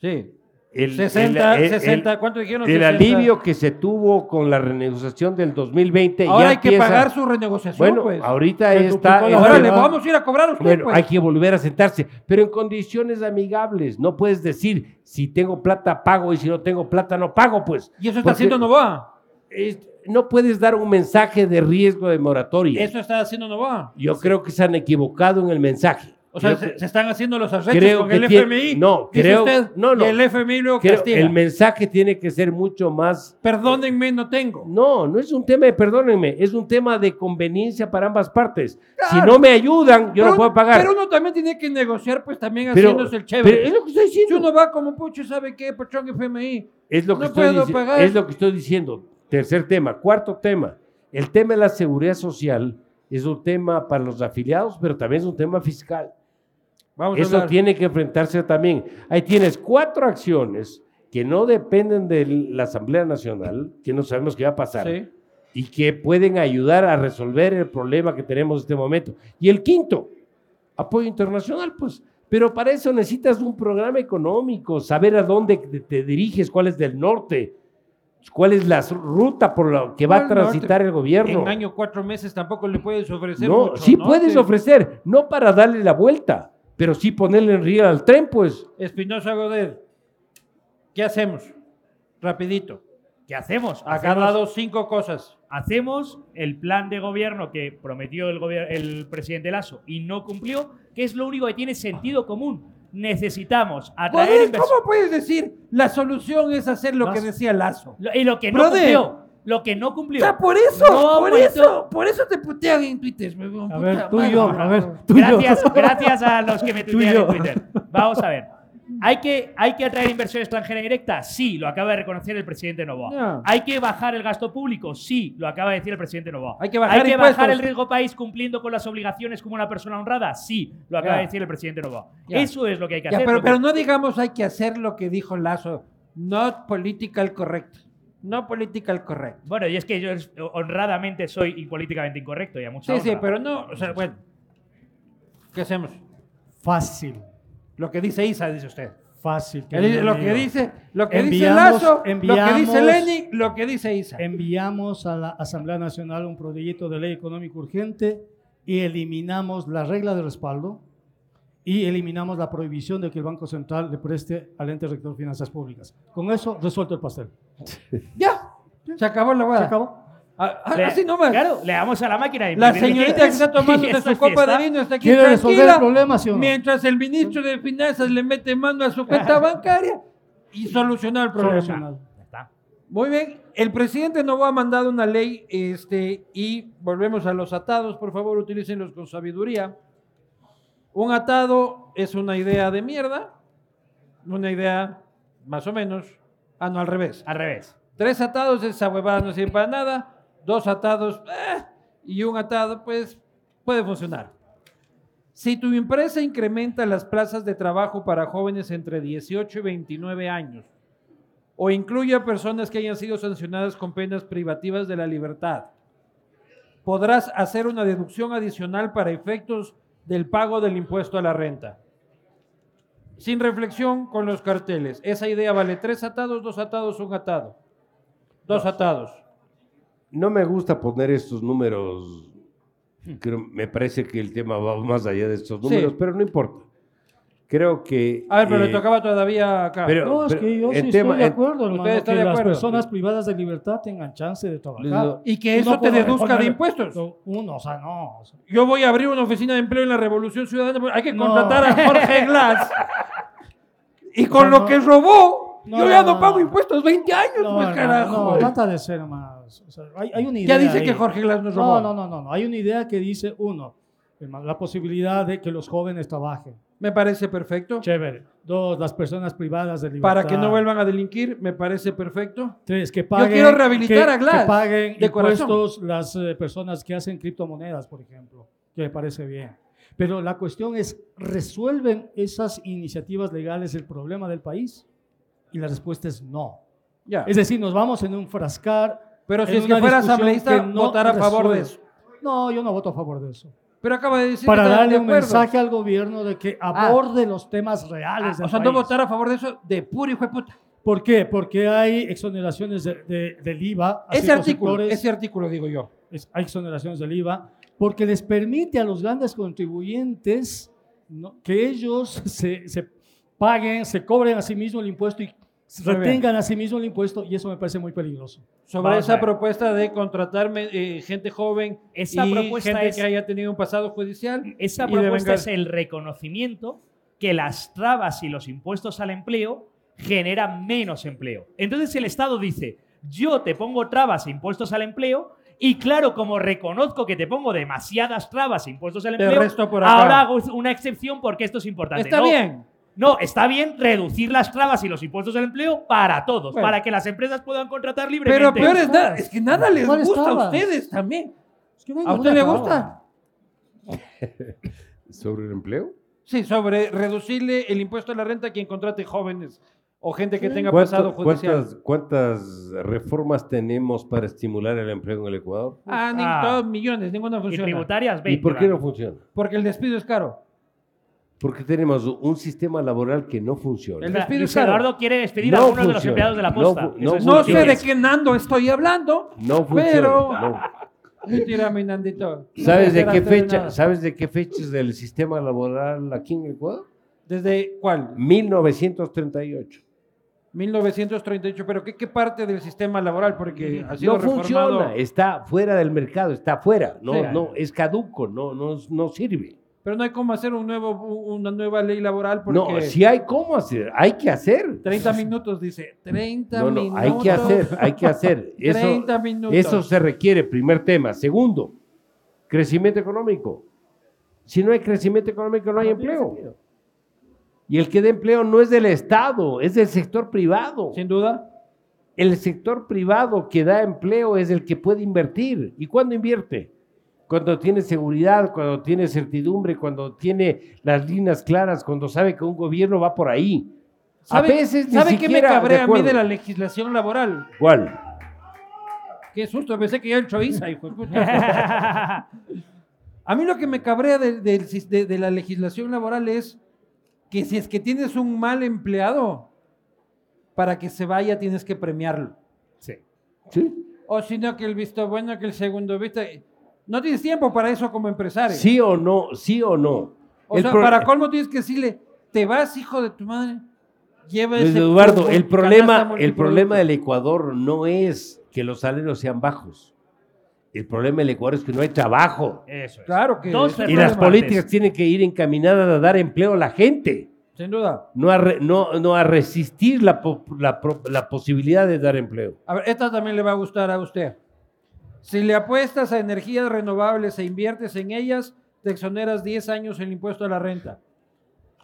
Sí. El, 60, el- el- 60, ¿cuánto dijeron? el 60. alivio que se tuvo con la renegociación del 2020 Ahora ya hay que pagar su renegociación, Bueno, pues. ahorita está... Ahora le vamos a ir a cobrar a usted, Bueno, pues. hay que volver a sentarse, pero en condiciones amigables. No puedes decir, si tengo plata pago y si no tengo plata no pago, pues. Y eso está haciendo Novoa. es- no puedes dar un mensaje de riesgo de moratoria. Eso está haciendo Novoa. Yo creo que se han equivocado en el mensaje. O sea, se, están haciendo los arrechos creo con el tiene- FMI. no, dice creo- usted, no, no. Y el FMI luego creo- castiga. el mensaje tiene que ser mucho más Perdónenme, no tengo. No, no es un tema de perdónenme, es un tema de conveniencia para ambas partes. Si no me ayudan, yo no puedo pagar. Pero uno también tiene que negociar, pues también Pero- haciéndose el chévere. pero es lo que estoy si diciendo. uno va como pucho, ¿sabe qué? Patrón FMI. Es lo que, no estoy, puedo pagar. es lo que estoy diciendo. Tercer tema. Cuarto tema. El tema de la seguridad social es un tema para los afiliados, pero también es un tema fiscal. Vamos Eso tiene que enfrentarse también. Ahí tienes cuatro acciones que no dependen de la Asamblea Nacional, que no sabemos qué va a pasar. Sí. y que pueden ayudar a resolver el problema que tenemos en este momento. Y el quinto, apoyo internacional, pues. Pero para eso necesitas un programa económico, saber a dónde te- diriges, cuál es del norte, cuál es la ruta por la que va a ¿Cuál norte? transitar el gobierno. En año cuatro meses tampoco le puedes ofrecer No, mucho, sí ¿no? puedes ofrecer, no para darle la vuelta, pero sí ponerle en riel al tren, pues. Espinosa Godet, ¿qué hacemos? Rapidito. ¿Qué hacemos? Ha dado cinco cosas. hacemos el plan de gobierno que prometió el, el presidente Lasso y no cumplió, que es lo único que tiene sentido común. Necesitamos atraer. ¿Cómo puedes decir la solución es hacer lo que Lazo. decía Lazo? Lo- Y lo que no cumplió. Lo que no O cumplió. sea, por eso, No por eso, por eso te putean en Twitter. A ver, tú y yo, a ver, tú y yo. Gracias, gracias a los que me tuitean en. Twitter. Vamos a ver. ¿Hay que, ¿Hay que atraer inversión extranjera directa? Sí, lo acaba de reconocer el presidente Novoa. ¿Hay que bajar el gasto público? Sí, lo acaba de decir el presidente Novoa. Hay que bajar el riesgo país cumpliendo con las obligaciones como una persona honrada? Sí, lo acaba de decir el presidente Novoa. Eso es lo que hay que hacer. pero, pero no digamos hay que hacer lo que dijo Lazo. Not political correct. No political correct. Bueno, y es que yo honradamente soy impolíticamente incorrecto y a mucha Sí, sí, honra. pero no, o sea, bueno. ¿Qué hacemos? Fácil, Lo que dice Isa, dice usted. fácil. Él dice Lo que dice, lo que dice Enviamos- Lazo, lo que dice enviamos- Lenin, lo que dice Isa. Enviamos a la Asamblea Nacional un proyecto de ley económico urgente y eliminamos la regla de respaldo y eliminamos la prohibición de que el Banco Central le preste al ente rector de finanzas públicas. Con eso resuelto el pastel. Ya, se acabó la ¿Se hueá. acabó? Ah, ah, Le- Así nomás. Claro, le damos a la máquina. de La señorita que está tomando y de su copa de vino está aquí ¿Quiere resolver el problema, sí o no? mientras el ministro de Finanzas le mete mano a su cuenta bancaria y solucionar el problema. Solucionado. Muy bien, el presidente no ha mandado una ley este, y volvemos a los atados, por favor utilícenlos con sabiduría. Un atado es una idea de mierda, una idea más o menos, ah no, al revés. Al revés. Tres atados, esa huevada no sirve para nada, dos atados eh, y un atado pues puede funcionar. Si tu empresa incrementa las plazas de trabajo para jóvenes entre 18 y 29 años, o incluye a personas que hayan sido sancionadas con penas privativas de la libertad, podrás hacer una deducción adicional para efectos del pago del impuesto a la renta. Sin reflexión con los carteles. Esa idea vale tres atados, dos atados, un atado. Dos atados. No me gusta poner estos números. Creo- me parece que el tema va más allá de estos Sí. números, pero no importa. Creo que. A ver, pero eh, le tocaba todavía acá. pero- No, es que yo sí tema- estoy de el- acuerdo, hermano, ¿Usted está que de las acuerdo? personas privadas de libertad tengan chance de trabajar. y que eso te deduzca de impuestos. Uno, o sea, no. o sea, Yo voy a abrir una oficina de empleo en la Revolución Ciudadana. porque Hay que No. contratar a Jorge Glass. Y con lo no. que robó, No, yo ya no no, pago no. impuestos 20 años, No, pues carajo. no, trata de ser más. o sea, hay, hay una idea. ya dice ahí. que Jorge Glass nos robó. No, no, no, no, no. Hay una idea que dice, uno, la posibilidad de que los jóvenes trabajen. Me parece perfecto. Chévere. Dos, las personas privadas de libertad. Para que no vuelvan a delinquir, me parece perfecto. Tres, que paguen, quiero rehabilitar que- a Glass, Que paguen de corazón. impuestos las eh, personas que hacen criptomonedas, por ejemplo, que me parece bien. Pero la cuestión es, ¿resuelven esas iniciativas legales el problema del país? Y la respuesta es no. Ya. Es decir, nos vamos en un frascar. Pero si es que fuera asambleísta, no votar a favor de resuelve. eso. No, yo no voto a favor de eso. Pero acaba de decir Para que darle de un mensaje al gobierno de que aborde los temas reales Ah, del o sea, no votar a favor de eso de puro hijo de puta. ¿Por qué? Porque hay exoneraciones de- de- del IVA. a Ese artículo, ese artículo digo yo. es- hay exoneraciones del IVA, porque les permite a los grandes contribuyentes ¿no? que ellos se, se paguen, se cobren a sí mismos el impuesto y. retengan a sí mismos el impuesto, y eso me parece muy peligroso. Sobre Vamos esa propuesta de contratarme eh, gente joven Esa y propuesta gente es- que haya tenido un pasado judicial. Esa propuesta es el reconocimiento que las trabas y los impuestos al empleo generan menos empleo. Entonces el Estado dice, yo te pongo trabas e impuestos al empleo y claro, como reconozco que te pongo demasiadas trabas e impuestos al empleo, ahora hago una excepción porque esto es importante. Está No, bien. No, está bien reducir las trabas y los impuestos al empleo para todos, Bueno. para que las empresas puedan contratar libremente. Pero peor es, nada, es que nada les ¿Cuáles gusta a estabas? ustedes también. Es que no hay ¿A usted le gusta? ¿Sobre el empleo? Sí, sobre reducirle el impuesto a la renta a quien contrate jóvenes o gente que tenga ¿Cuánto- pasado judicial. ¿cuántas, ¿Cuántas reformas tenemos para estimular el empleo en el Ecuador? Ah, ni Ah. todos millones, ninguna Y funciona. tributarias, ¿Y 20. por qué no funciona? Porque el despido es caro. Porque tenemos un sistema laboral que no funciona. El despido es. Eduardo quiere despedir a No algunos de los empleados de la posta. no es No noticia. sé de qué Nando estoy hablando. No funciona. Pero- no. Mentira, mi Nandito. ¿Sabes de qué de fecha? nada. ¿Sabes de qué fecha es del sistema laboral aquí en Ecuador? ¿Desde cuál? 1938. 1938. ¿Pero qué, qué parte del sistema laboral? Porque ha sido No reformado. funciona, está fuera del mercado, está fuera, no, Sí. no, es caduco, no, no, no sirve. Pero no hay cómo hacer un nuevo, una nueva ley laboral porque No, si hay cómo hacer, hay que hacer. 30 minutos, dice. 30 No, no, minutos. hay que hacer, hay que hacer. Eso, 30 minutos. eso se requiere, primer tema. Segundo, crecimiento económico. Si no hay crecimiento económico, no hay empleo. Y el que da empleo no es del Estado, es del sector privado. Sin duda. El sector privado que da empleo es el que puede invertir. ¿Y cuándo invierte? Cuando tiene seguridad, cuando tiene certidumbre, cuando tiene las líneas claras, cuando sabe que un gobierno va por ahí. A veces ni ¿sabe qué me siquiera cabrea a mí de la legislación laboral? ¿Cuál? Qué susto, pensé que ya el Choiza, hijo de puta. A mí lo que me cabrea de, de- de la legislación laboral es que si es que tienes un mal empleado, para que se vaya tienes que premiarlo. Sí. ¿Sí? O si no, que el visto bueno, que el segundo visto. No tienes tiempo para eso como empresario. ¿Sí o no? ¿Sí o no? O El sea, pro- para colmo tienes que decirle, te vas, hijo de tu madre. Lleva Luis ese Eduardo, el problema, el multiproducto". problema del Ecuador no es que los salarios sean bajos. El problema del Ecuador es que no hay trabajo. Eso es. Claro que Dos eso es Y las políticas tienen que ir encaminadas a dar empleo a la gente. Sin duda. no a, re- no, no a resistir la, la posibilidad de dar empleo. A ver, esta también le va a gustar a usted. Si le apuestas a energías renovables e inviertes en ellas, te exoneras 10 años el impuesto a la renta.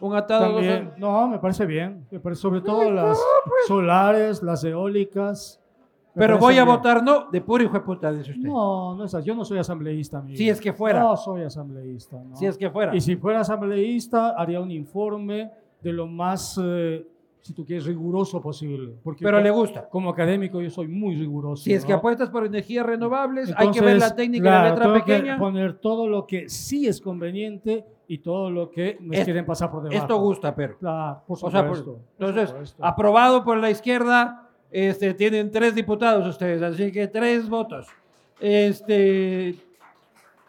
Un atado dos También, años. no, me parece bien. Me parece- sobre todo las solares, las eólicas. Pero voy a bien. votar no, de puro hijo de puta, dice usted. No, no es así. Yo no soy asambleísta, amigo. Si es que fuera. No soy asambleísta. ¿no? Si es que fuera. Y si fuera asambleísta, haría un informe de lo más, eh, si tú quieres, riguroso posible. Porque Pero como- le gusta. Como académico yo soy muy riguroso. Si es que ¿no? apuestas por energías renovables, hay que ver Entonces, la técnica y la claro, letra tengo que pequeña. poner todo lo que sí es conveniente y todo lo que nos Es- quieren pasar por debajo. Esto gusta, pero. Claro, por O sea, supuesto. por- por entonces, supuesto. aprobado por la izquierda, este, tienen tres diputados ustedes, así que tres votos. Este,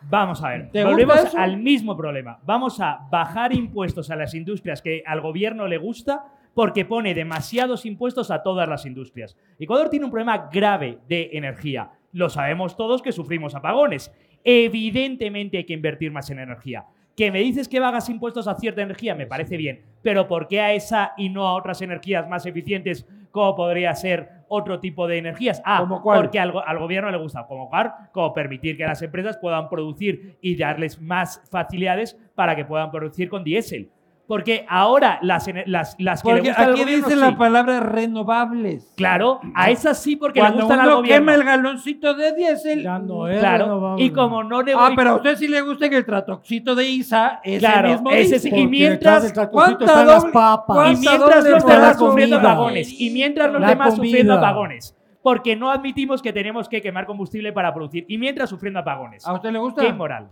Vamos a ver, ¿Te volvemos al mismo problema. Vamos a bajar impuestos a las industrias que al gobierno le gusta porque pone demasiados impuestos a todas las industrias. Ecuador tiene un problema grave de energía. Lo sabemos todos que sufrimos apagones. Evidentemente hay que invertir más en energía. Que me dices que hagas impuestos a cierta energía, me parece bien. Pero ¿por qué a esa y no a otras energías más eficientes como podría ser otro tipo de energías? Ah, porque al, al gobierno le gusta como como permitir que las empresas puedan producir y darles más facilidades para que puedan producir con diésel. Porque ahora las, las, las que le porque gustan al aquí gobierno, dice sí. la palabra renovables. Claro, a esas sí porque le gustan al uno gobierno. quema el galoncito de diésel. Ya no es Claro, renovable. y como no le Ah, pero a usted sí le gusta que el tratoxito de ISA, ese Claro, mismo ese sí. Y mientras- detrás del tractorcito ¿cuánta están las papas. Y mientras los demás sufriendo apagones. Y mientras los La demás sufriendo apagones. Porque no admitimos que tenemos que quemar combustible para producir. Y mientras sufriendo apagones. ¿A usted le gusta? Qué inmoral.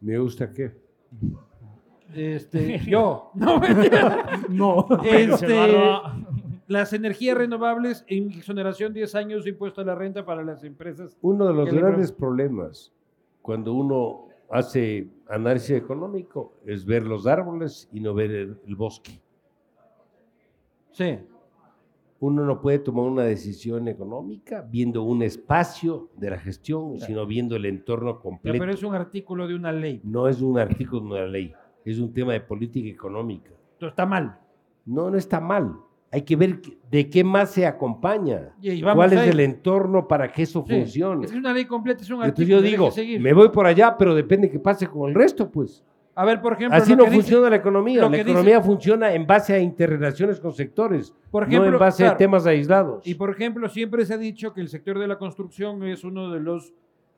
¿Me gusta qué? Este, yo. No. No. Este, las energías renovables, en exoneración 10 años de impuesto a la renta para las empresas. Uno de los ¿Qué le grandes problemas cuando uno hace análisis económico es ver los árboles y no ver el, el bosque. Sí. Uno no puede tomar una decisión económica viendo un espacio de la gestión, sino viendo el entorno Ya, completo. pero es un artículo de una ley. No es un artículo de una ley, es un tema de política económica. Esto está mal. No, no está mal. Hay que ver de qué más se acompaña. Y ¿Cuál es el entorno para que eso Sí, funcione? Es que una ley completa, es un Entonces artículo. yo tiene digo, que me voy por allá, pero depende qué pase con el resto, pues. A ver, por ejemplo. Así no que dice- funciona la economía. La que dice- economía funciona en base a interrelaciones con sectores, Por no ejemplo, en base claro. a temas aislados. Y por ejemplo, siempre se ha dicho que el sector de la construcción es uno de los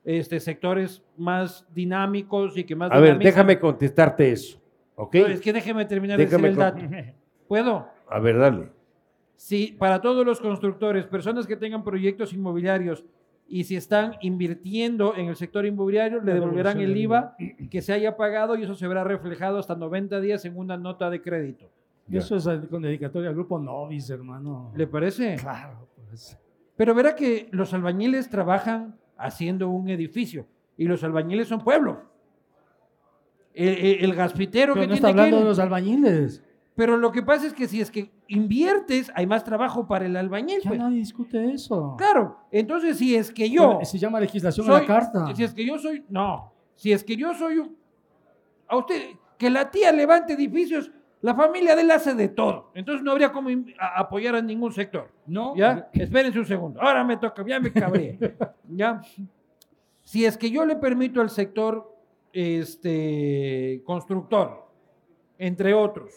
este, sectores más dinámicos y que más a ver, déjame contestarte eso, ¿ok? No, es que déjeme terminar de Déjame decir el dato. ¿Puedo? A ver, dale. Si para todos los constructores, personas que tengan proyectos inmobiliarios y si están invirtiendo en el sector inmobiliario, le devolverán el IVA que se haya pagado y eso se verá reflejado hasta 90 días en una nota de crédito. Ya. Eso es con dedicatoria al grupo Novis, hermano. ¿Le parece? Claro, pues. Pero verá que los albañiles trabajan haciendo un edificio y los albañiles son pueblo. El, el- el gaspitero Pero que no está tiene hablando que- de los albañiles. Pero lo que pasa es que si es que inviertes, hay más trabajo para el albañil. Ya pues. nadie discute eso. Claro, entonces si es que yo... Se llama legislación a soy- la carta. Si es que yo soy... No, si es que yo soy... A usted, que la tía levante edificios, la familia de él hace de todo. Entonces no habría como a- apoyar a ningún sector. No, ¿Ya? Espérense un segundo. Ahora me toca, ya me cabré. ¿Ya? Si es que yo le permito al sector este, constructor, entre otros,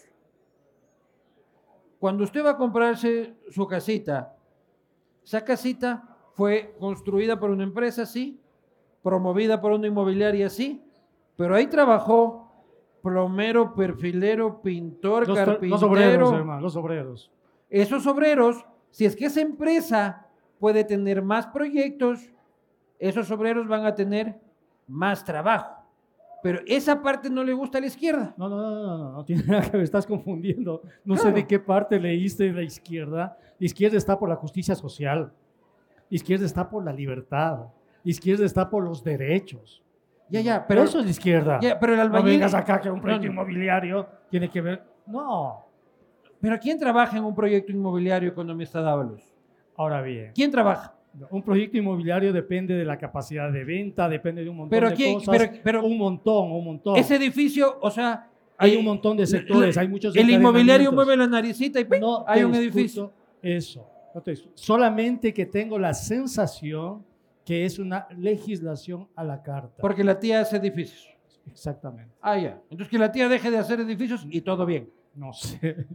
cuando usted va a comprarse su casita, esa casita fue construida por una empresa, sí, promovida por una inmobiliaria, sí, pero ahí trabajó plomero, perfilero, pintor, Los, carpintero. los obreros, hermano, los obreros. Esos obreros, si es que esa empresa puede tener más proyectos, esos obreros van a tener más trabajo. Pero esa parte no le gusta a la izquierda. No, no, no, no, no, no tiene nada que ver, estás confundiendo. No sé de qué parte leíste de la izquierda. La izquierda está por la justicia social. La izquierda está por la libertad. La izquierda está por los derechos. Ya, ya, Pero eso es izquierda. ya, pero el no albañil. vengas acá que un proyecto No, no. inmobiliario tiene que ver. No. Pero ¿quién trabaja en un proyecto inmobiliario, economista Dávalos? Ahora bien, ¿Quién trabaja? un proyecto inmobiliario depende de la capacidad de venta, depende de un montón Pero de quién- cosas. pero- pero- un montón, un montón. Ese edificio, o sea. Hay eh, un montón de sectores, hay muchos El inmobiliario mueve la naricita y ¡ping! No hay un edificio. Eso. no te. Solamente que tengo la sensación que es una legislación a la carta. Porque la tía hace edificios. Exactamente. Ah, ya. Entonces que la tía deje de hacer edificios y todo bien. No sé.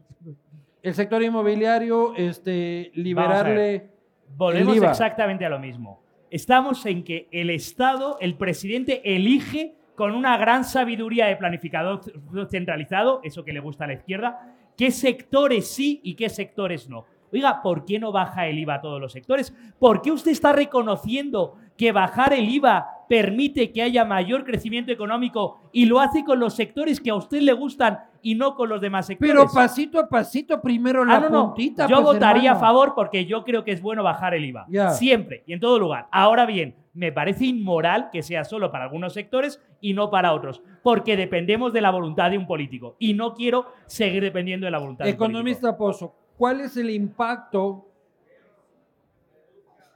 El sector inmobiliario, este, liberarle. Volvemos El IVA. exactamente a lo mismo. Estamos en que el Estado, el presidente, elige con una gran sabiduría de planificador centralizado, eso que le gusta a la izquierda, qué sectores sí y qué sectores no. Oiga, ¿por qué no baja el IVA a todos los sectores? ¿Por qué usted está reconociendo que bajar el IVA permite que haya mayor crecimiento económico y lo hace con los sectores que a usted le gustan y no con los demás sectores. Pero pasito a pasito, primero la Ah, no, no. puntita. Yo pues, votaría a hermano. favor porque yo creo que es bueno bajar el IVA. Ya. Siempre y en todo lugar. Ahora bien, me parece inmoral que sea solo para algunos sectores y no para otros. Porque dependemos de la voluntad de un político. Y no quiero seguir dependiendo de la voluntad de un político. Economista Pozo, ¿cuál es el impacto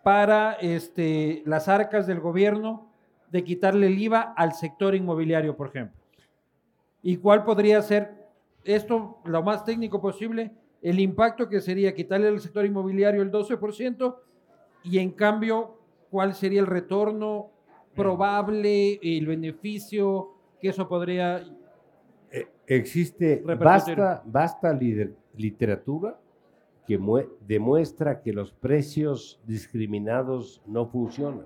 para este, las arcas del gobierno de quitarle el IVA al sector inmobiliario, por ejemplo? ¿Y cuál podría ser esto, lo más técnico posible, el impacto que sería quitarle al sector inmobiliario el 12% y en cambio, cuál sería el retorno probable, el beneficio que eso podría... Eh, Existe basta lider- literatura que mue- demuestra que los precios discriminados no funcionan.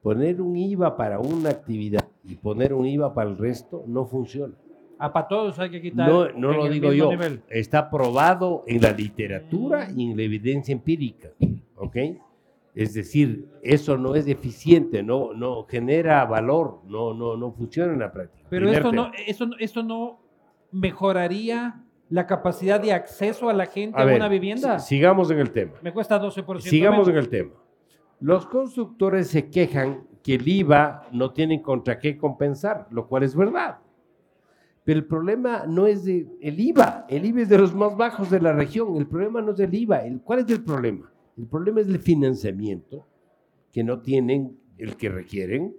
Poner un IVA para una actividad y poner un IVA para el resto no funciona. A para todos hay que quitar. No, no lo digo yo, nivel. está probado en la literatura y en la evidencia empírica, ¿ok? Es decir, eso no es eficiente, no, no genera valor, no, no, no funciona en la práctica. Pero esto tema. no, esto, no- esto no mejoraría la capacidad de acceso a la gente a, A ver, una vivienda. si- sigamos en el tema. Me cuesta 12%. Sigamos en el tema. Los constructores se quejan que el IVA no tienen contra qué compensar, lo cual es verdad. Pero el problema no es de el IVA, el IVA es de los más bajos de la región, el problema no es del IVA, el, ¿cuál es el problema? El problema es el financiamiento que no tienen el que requieren.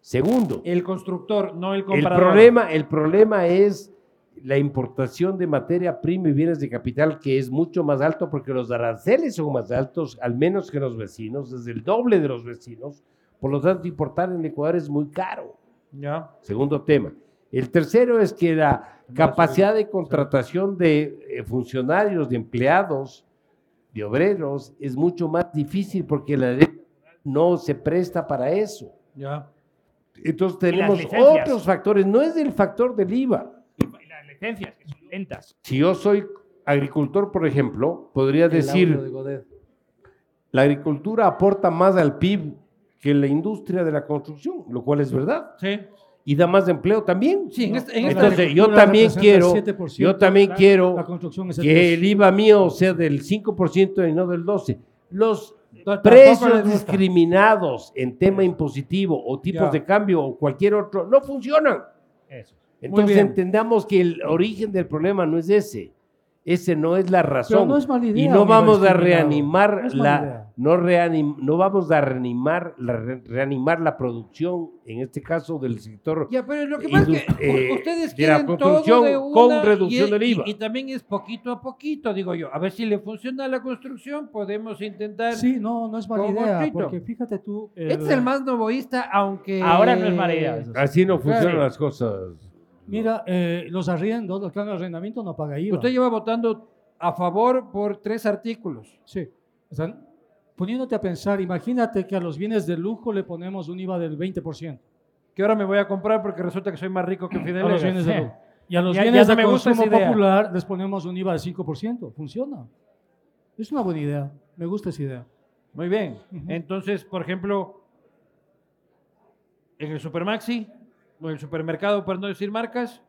Segundo, El constructor, no el el comprador. problema, el problema es la importación de materia prima y bienes de capital, que es mucho más alto porque los aranceles son más altos, al menos que los vecinos, es el doble de los vecinos. Por lo tanto, importar en Ecuador es muy caro. Ya. Segundo tema. El tercero es que la capacidad de contratación de eh, funcionarios, de empleados, de obreros, es mucho más difícil porque la ley no se presta para eso. Ya. Entonces tenemos otros factores, no es el factor del IVA. Y las licencias, que son lentas. Si yo soy agricultor, por ejemplo, podría El de decir, Godet. la agricultura aporta más al PIB que la industria de la construcción, lo cual es verdad. Sí. Y da más empleo también. Sí, en, este- en Entonces, yo también quiero, el 7%, yo también la- quiero la construcción es el que 3%. el IVA mío sea del 5% y no del 12%. Los precios discriminados en tema impositivo o tipos Ya. de cambio o cualquier otro no funcionan. Eso. Entonces entendamos que el origen del problema no es ese. Ese no es la razón. no es mala idea, y no vamos a reanimar No la idea. no, reanim- no vamos a reanimar la, re- reanimar la producción en este caso del sector Ya, pero lo que pasa es que eh, ustedes de la quieren todo construcción de con una reducción y, del y- IVA. Y, también es poquito a poquito, digo yo. A ver si le funciona la construcción, podemos intentar. Sí, no, no es mala idea, Chito. porque fíjate tú... Este es el más novoísta, aunque. Ahora no es mala idea, así no funcionan Claro. las cosas. Mira, eh, los arriendos, los que dan arrendamiento no paga IVA. Usted lleva votando a favor por tres artículos. Sí. Poniéndote a pensar, imagínate que a los bienes de lujo le ponemos un IVA del 20%. Que ahora me voy a comprar porque resulta que soy más rico que Fidel. A los bienes de lujo. Y a los Ya- bienes ya de consumo popular les ponemos un IVA del 5%. Funciona. Es una buena idea. Me gusta esa idea. Muy bien. Ujú. Entonces, por ejemplo, en el Supermaxi el supermercado, por no decir marcas,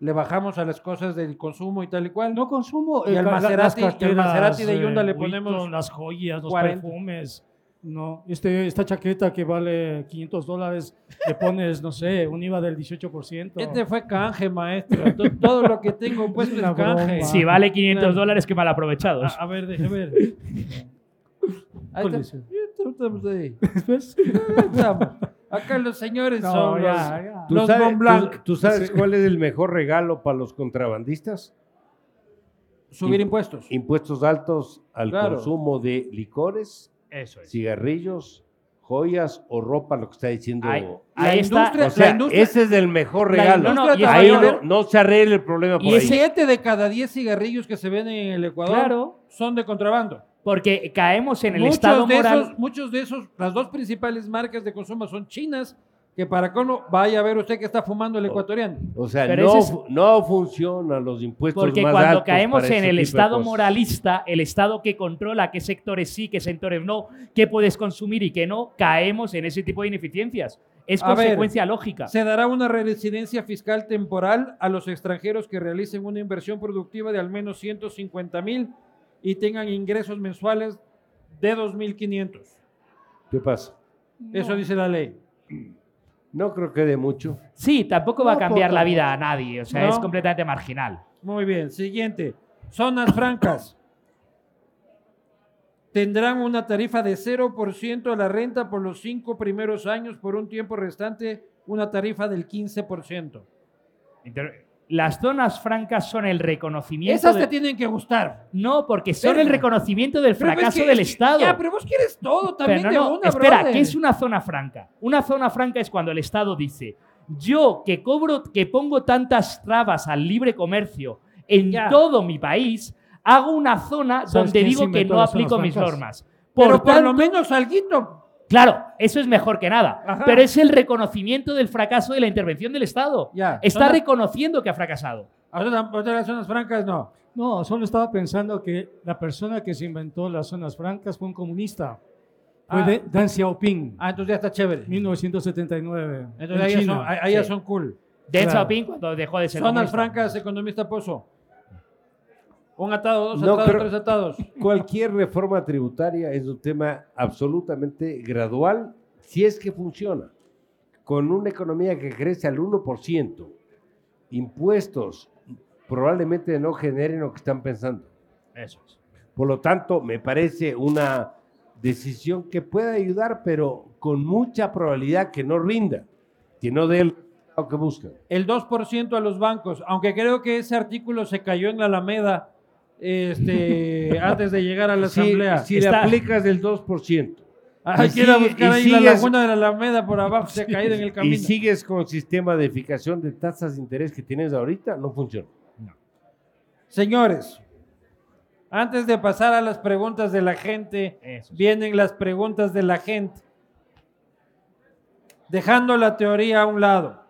le bajamos a las cosas del consumo y tal y cual. No consumo. Y al la- Maserati- las y al carteras, Maserati de Hyundai le Vuitton, ponemos las joyas, los 40. perfumes. No, este, esta chaqueta que vale 500 dólares, le pones, no sé, un IVA del 18%. Este fue canje, maestro. To- Todo lo que tengo puesto es una canje. broma. Si vale 500 Claro. dólares, qué mal aprovechados. A, a ver, déjame ver. Ahí ¿Cuál está. Ahí estamos. Acá los señores No, son los, ya, ya. ¿Tú los sabes, Mont Blanc. tú- tú sabes cuál es el mejor regalo para los contrabandistas? Subir Imp- impuestos. Impuestos altos al Claro. consumo de licores, Eso es. cigarrillos, joyas o ropa, lo que está diciendo. Ahí, La ahí está. industria- O sea, la industria- ese es el mejor regalo. no, no, y ahí no, no se arregla el problema por Y ahí. Siete de cada diez cigarrillos que se venden en el Ecuador Claro. son de contrabando. Porque caemos en el muchos estado de moral. Esos, muchos de esos, las dos principales marcas de consumo son chinas que para cómo vaya a ver usted que está fumando el ecuatoriano. O sea, Pero no, es- no funcionan los impuestos Porque más cuando altos caemos en ese el estado moralista, el estado que controla qué sectores sí, qué sectores no, qué puedes consumir y qué no, caemos en ese tipo de ineficiencias. Es A ver, consecuencia lógica. Se dará una residencia fiscal temporal a los extranjeros que realicen una inversión productiva de al menos 150 mil y tengan ingresos mensuales de 2.500. ¿Qué pasa? Eso dice la ley. No creo que de mucho. Sí, tampoco va a No, cambiar poco. la vida a nadie, o sea, No. es completamente marginal. Muy bien. Siguiente. Zonas francas. Tendrán una tarifa de 0% a la renta por los cinco primeros años, por un tiempo restante una tarifa del 15%. Inter- Las zonas francas son el reconocimiento. Esas de- te tienen que gustar. No, porque son Pero- el reconocimiento del Pero es fracaso que- del es que- Estado. Ya, pero vos quieres todo también Pero de no, no, una, espera, brother. ¿qué es una zona franca? Una zona franca es cuando el Estado dice, yo que cobro, que pongo tantas trabas al libre comercio en Ya. todo mi país, hago una zona ¿Sabes donde digo que no aplico mis normas. Pero Por por, tanto, lo menos alguito. Claro, eso es mejor que nada, Ajá. pero es el reconocimiento del fracaso de la intervención del Estado. Ya, Está reconociendo que ha fracasado. Ahora, las zonas francas no. No, solo estaba pensando que la persona que se inventó las zonas francas fue un comunista. Fue Ah. de Deng Xiaoping, Ah, entonces ya está chévere. 1979. Entonces en ahí, son, ahí- Sí. son cool. Deng Claro. Xiaoping cuando dejó de ser Zonas comunista. francas, economista Pozo. Un atado, dos No atados, tres atados. Cualquier reforma tributaria es un tema absolutamente gradual si es que funciona. Con una economía que crece al 1%, impuestos probablemente no generen lo que están pensando. Eso es. Por lo tanto, me parece una decisión que puede ayudar, pero con mucha probabilidad que no rinda, que no dé el que buscan. El 2% a los bancos, aunque creo que ese artículo se cayó en la Alameda este, antes de llegar a la asamblea. si le aplicas del 2%, Hay y que ir a buscar ahí la laguna de la Alameda por abajo, se ha caído en el camino. y sigues con el sistema de fijación de tasas de interés que tienes ahorita, no funciona. Señores, antes de pasar a las preguntas de la gente, Eso vienen las preguntas de la gente. Dejando la teoría a un lado.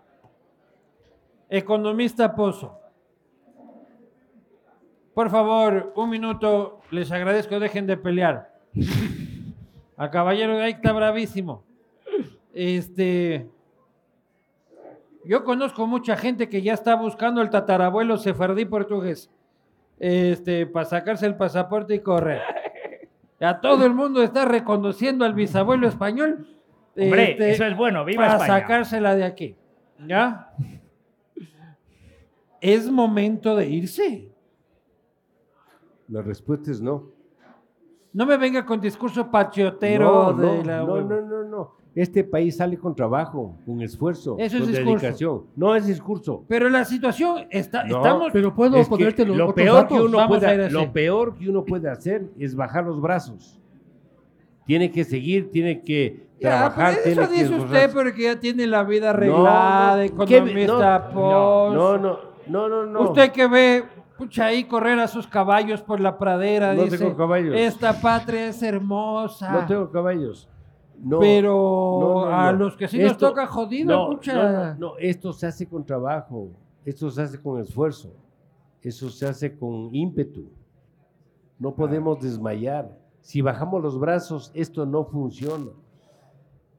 Economista Pozo. Por favor, un minuto, les agradezco, dejen de pelear. A caballero de ahí está bravísimo. Este. Yo conozco mucha gente que ya está buscando el tatarabuelo sefardí portugués. Este, para sacarse el pasaporte y correr. Ya todo el mundo está reconociendo al bisabuelo español. Hombre, este, eso es bueno, viva para España. sacársela de aquí. ¿Ya? Es momento de irse. La respuesta es no. No me venga con discurso patriotero no, de no, la no, no, no, no. Este país sale con trabajo, con esfuerzo, Eso es con discurso. dedicación. No es discurso. Pero la situación está, No, estamos. Pero puedo Es ponerte los lo peor que uno Vamos puede, lo peor que uno puede hacer es bajar los brazos. Tiene que seguir, tiene que Ya, trabajar, tiene eso que dice usted porque ya tiene la vida arreglada, de ¿qué- economista no, post. no, no, no, no, no. Usted que ve, pucha, ahí correr a sus caballos por la pradera, No dice, tengo caballos. esta patria es hermosa. No tengo caballos. No, pero no, no, a no. los que sí nos Esto- toca jodido, no, pucha. no, no, no, esto se hace con trabajo, esto se hace con esfuerzo, eso se hace con ímpetu. No podemos desmayar. Si bajamos los brazos, esto no funciona.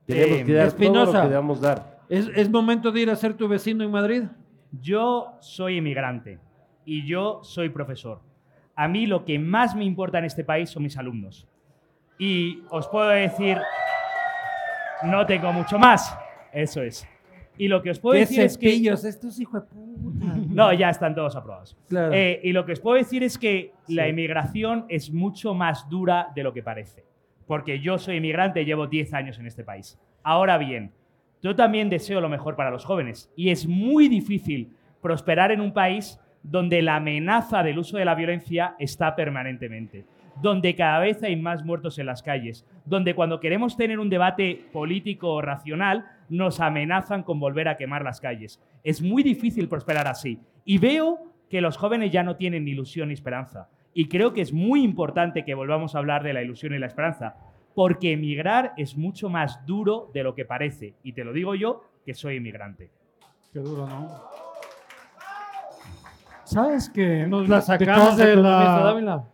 Tenemos Eh, que dar todo lo que debamos dar. ¿Es, es momento de ir a ser tu vecino en Madrid. Yo soy inmigrante y yo soy profesor. A mí lo que más me importa en este país son mis alumnos. Y os puedo decir, no tengo mucho más. Eso es. Y lo que os puedo ¿Qué decir es que... Estos hijos de puta. No, ya están todos aprobados. Claro. Eh, y lo que os puedo decir es que la Sí. inmigración es mucho más dura de lo que parece. Porque yo soy inmigrante y llevo 10 años en este país. Ahora bien, yo también deseo lo mejor para los jóvenes. Y es muy difícil prosperar en un país donde la amenaza del uso de la violencia está permanentemente. Donde cada vez hay más muertos en las calles. Donde cuando queremos tener un debate político racional, nos amenazan con volver a quemar las calles. Es muy difícil prosperar así. Y veo que los jóvenes ya no tienen ilusión ni esperanza. Y creo que es muy importante que volvamos a hablar de la ilusión y la esperanza, porque emigrar es mucho más duro de lo que parece. Y te lo digo yo, que soy inmigrante. Qué duro, ¿no? ¿Sabes que Nos la sacamos de economista la-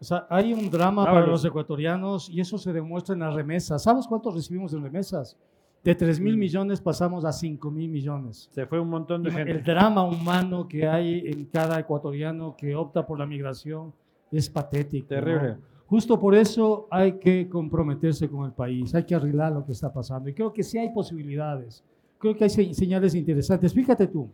o sea, hay un drama para los ecuatorianos y eso se demuestra en las remesas. ¿Sabes cuánto recibimos en remesas? De 3 mil millones pasamos a 5 mil millones. Se fue un montón de El gente. drama humano que hay en cada ecuatoriano que opta por la migración es patético. ¿no? Terrible. Justo por eso hay que comprometerse con el país, hay que arreglar lo que está pasando. Y creo que sí hay posibilidades, creo que hay se- señales interesantes. Fíjate tú.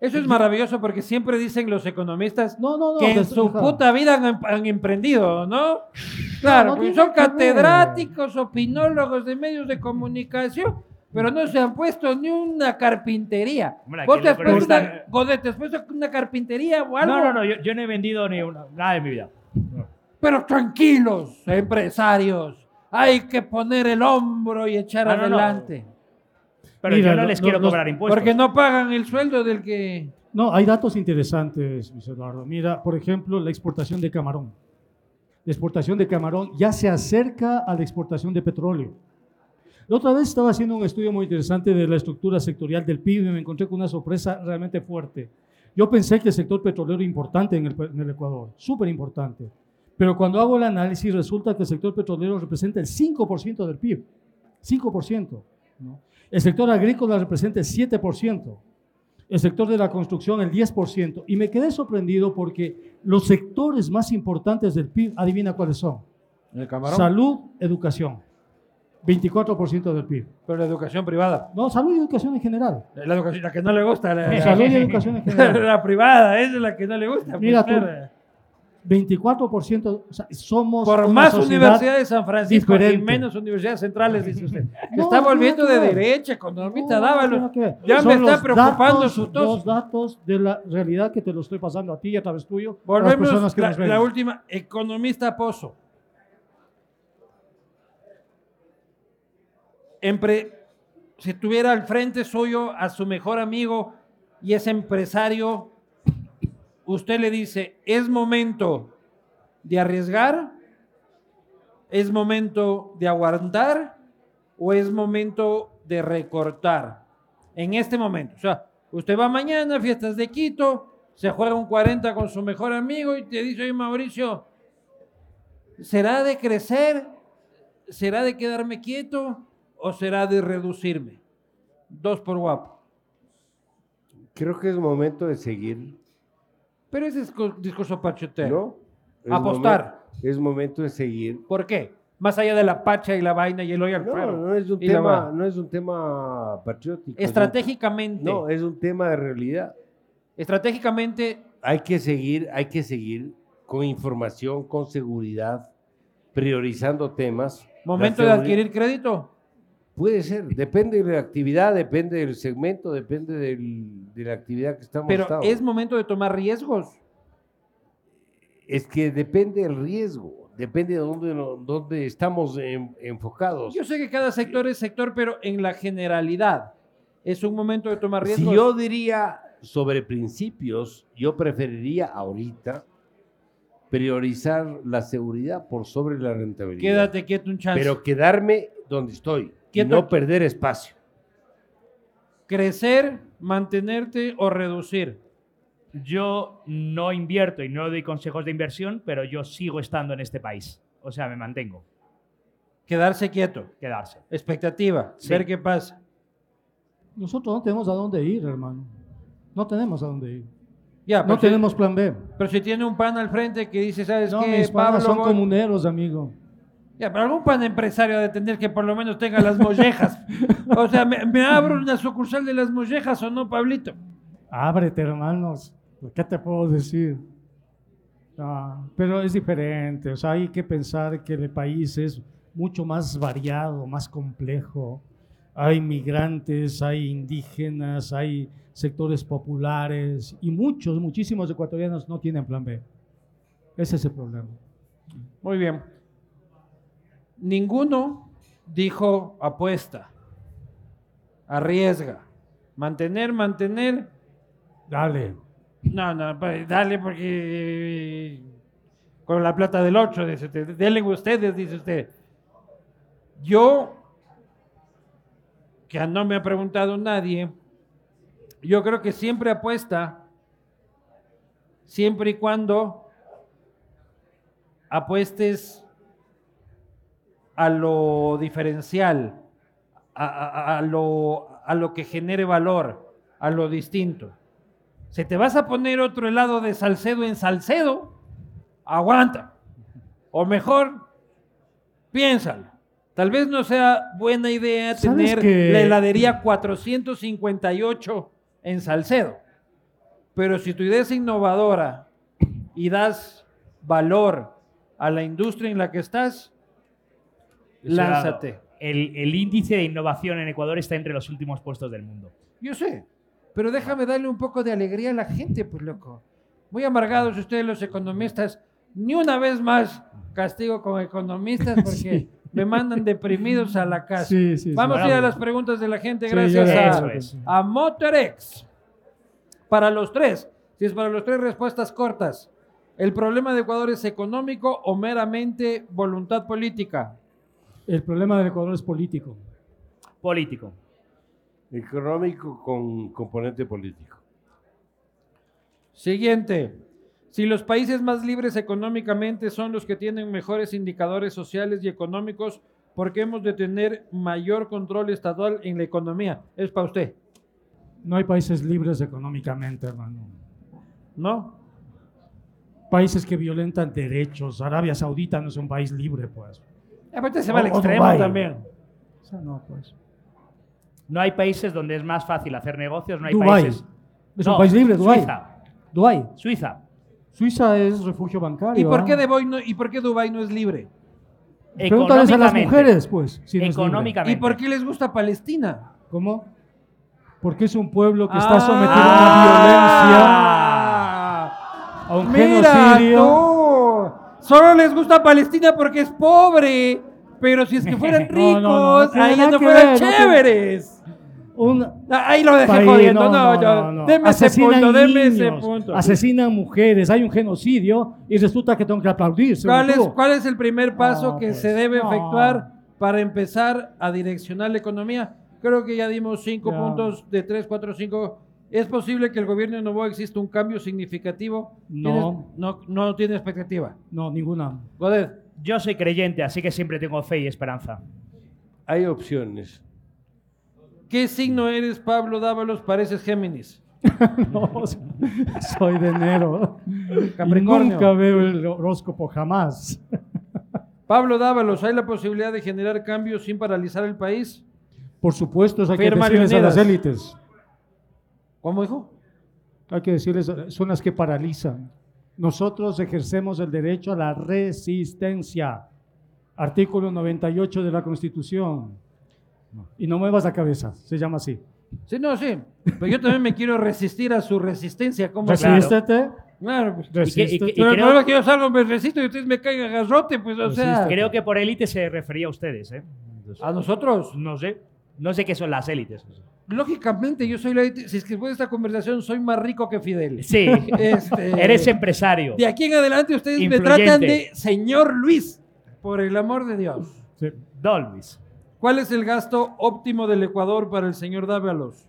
Eso es maravilloso porque siempre dicen los economistas No, no, no. que en des- su puta vida han, han emprendido, ¿no? Claro, son catedráticos, opinólogos de medios de comunicación, pero no se han puesto ni una carpintería. Hombre, ¿a Vos te has puesto una, Godet, ¿te has puesto una carpintería o algo? No, no, no, yo, yo no he vendido ni una, nada de mi vida. Pero tranquilos, empresarios. Hay que poner el hombro y echar Ah, no, no. adelante. Pero Mira, yo no les lo- quiero los- cobrar impuestos. Porque no pagan el sueldo del que... No, hay datos interesantes, Luis Eduardo. Mira, por ejemplo, la exportación de camarón. La exportación de camarón ya se acerca a la exportación de petróleo. La otra vez estaba haciendo un estudio muy interesante de la estructura sectorial del PIB y me encontré con una sorpresa realmente fuerte. Yo pensé que el sector petrolero era importante en el, en el Ecuador, súper importante. Pero cuando hago el análisis resulta que el sector petrolero representa el 5% del PIB. 5%. ¿no? El sector agrícola representa el 7% el sector de la construcción el 10%. Y me quedé sorprendido porque los sectores más importantes del PIB, adivina cuáles son. El camarón. Salud, educación. 24% del PIB. Pero la educación privada. No, salud y educación en general. La educación, la que no le gusta. La, Salud y educación en general. la privada, esa es la que no le gusta. pues, Mira tú, claro. 24%, o sea, somos Por más universidades de San Francisco y menos universidades centrales, dice usted. No, está no volviendo de derecha, economista, No, Dávalos. Ya me está preocupando datos- su tos. Los datos de la realidad que te lo estoy pasando a ti y a través tuyo. a las Volvemos personas que la, nos ven. la última, economista Pozo. Empre- si tuviera al frente suyo a su mejor amigo y es empresario, usted le dice, es momento de arriesgar, es momento de aguantar o es momento de recortar. En este momento, o sea, usted va mañana a fiestas de Quito, se juega un 40 con su mejor amigo y te dice, oye Mauricio, ¿será de crecer? ¿Será de quedarme quieto? ¿O será de reducirme? Dos por guapo. Creo que es momento de seguir, Pero ese es discurso pachotero. ¿no? Apostar. es momento de seguir. ¿Por qué? Más allá de la pacha y la vaina y el hoyo al No, fuego. no es un tema, no es un tema patriótico. Estratégicamente, No, es un tema de realidad. estratégicamente, Hay que seguir, hay que seguir con información, con seguridad, priorizando temas. momento de adquirir crédito. Puede ser, depende de la actividad, depende del segmento, depende del- de la actividad que estamos. Pero estado. es momento de tomar riesgos. Es que depende del riesgo, depende de dónde, estamos en- enfocados. Yo sé que cada sector es sector, pero en la generalidad es un momento de tomar riesgos. Si yo diría sobre principios, yo preferiría ahorita priorizar la seguridad por sobre la rentabilidad. Quédate quieto un chance. Pero quedarme donde estoy y no perder espacio. Crecer, mantenerte o reducir. Yo no invierto y no doy consejos de inversión, pero yo sigo estando en este país. O sea, me mantengo. Quedarse quieto. Quedarse. Expectativa. Sí. Ver qué pasa. Nosotros no tenemos a dónde ir, hermano. No tenemos a dónde ir. Ya, No si, tenemos plan B. pero si tiene un pan al frente que dice, ¿sabes No, qué, mis panas Pablo? son voy- comuneros, amigo. Ya, pero algún pan empresario ha de tener que por lo menos tenga las mollejas. o sea, ¿me, me abro una sucursal de las mollejas o no, Pablito? Ábrete, hermanos. ¿Qué te puedo decir? Ah, pero es diferente. O sea, hay que pensar que el país es mucho más variado, más complejo. Hay migrantes, hay indígenas, hay sectores populares y muchos, muchísimos ecuatorianos no tienen plan B. Ese es el problema. Muy bien. Ninguno dijo apuesta, arriesga, mantener, mantener. Dale. No, no, pues, dale porque con la plata del 8, dice usted. Denle ustedes, dice usted. Yo que no me ha preguntado nadie, yo creo que siempre apuesta, siempre y cuando apuestes a lo diferencial, a, a- a lo, a lo que genere valor, a lo distinto. Si te vas a poner otro helado de Salcedo en Salcedo, aguanta. O mejor, piénsalo. Tal vez no sea buena idea ¿Sabes tener que- la heladería 458 en Salcedo. Pero si tu idea es innovadora y das valor a la industria en la que estás, lánzate. El, el índice de innovación en Ecuador está entre los últimos puestos del mundo. Yo sé, pero déjame darle un poco de alegría a la gente, pues loco. Muy amargados ustedes los economistas. Ni una vez más castigo con economistas porque Sí. me mandan deprimidos a la casa. Sí, sí, sí. Vamos a ir a las preguntas de la gente gracias a, es. a Motorex. Para los tres, si es para los tres respuestas cortas, ¿el problema de Ecuador es económico o meramente voluntad política? El problema del Ecuador es político. Político. Económico con componente político. Siguiente. Si los países más libres económicamente son los que tienen mejores indicadores sociales y económicos, ¿por qué hemos de tener mayor control estatal en la economía? Es para usted, No hay países libres económicamente, hermano. ¿no? Países que violentan derechos. Arabia Saudita no es un país libre, pues. Aparte se va al extremo también. O sea, no, pues. No hay países donde es más fácil hacer negocios, no hay Dubái. países. Es No, un país libre, Dubái. Suiza. Dubái. Suiza. Suiza es refugio bancario. ¿Y por qué. Dubái no, y por qué Dubái no es libre? Pregúntales a las mujeres, pues. si no es libre. Económicamente. ¿Y por qué les gusta Palestina? ¿Cómo? Porque es un pueblo que está Ah. sometido a una violencia, a un Mira genocidio. tú, solo les gusta Palestina porque es pobre, pero si es que fueran ricos, no, no, no ahí no fueran chéveres. Un Ah, Ahí lo dejé país- jodiendo, no, yo- deme ese punto, deme ese punto. Asesinan mujeres, hay un genocidio y resulta que tengo que aplaudir. según ¿Cuál es, tú. cuál es el primer paso que pues, se debe efectuar para empezar a direccionar la economía? Creo que ya dimos cinco puntos de tres, cuatro, cinco. ¿Es posible que el gobierno de Novoa exista un cambio significativo? No. ¿Tienes- no, no tiene expectativa. No, ninguna. Godet. Yo soy creyente, así que siempre tengo fe y esperanza. Hay opciones. ¿Qué signo eres, Pablo Dávalos? Pareces Géminis. No, soy de enero. Capricornio. Y nunca veo el horóscopo, jamás. Pablo Dávalos, ¿hay la posibilidad de generar cambios sin paralizar el país? Por supuesto, hay que a las élites. ¿Cómo dijo? Hay que decirles, son las que paralizan. Nosotros ejercemos el derecho a la resistencia. Artículo 98 de la Constitución. Y no muevas la cabeza, se llama así. Sí, no, sí. Pero yo también me quiero resistir a su resistencia. ¿Cómo Claro. Resístete. Claro, pues. Y que- y que- Pero el creo- problema es que yo salgo, me resisto y ustedes me caen a garrote, pues, o sea. Resiste. Creo que por élite se refería a ustedes, ¿eh? A nosotros. No sé. No sé qué son las élites. Lógicamente, yo soy la. Si es que después de esta conversación soy más rico que Fidel. Sí. Este, Eres empresario. De aquí en adelante ustedes me tratan de señor Luis, por el amor de Dios. Sí. Don Luis. ¿Cuál es el gasto óptimo del Ecuador para el señor Dávalos?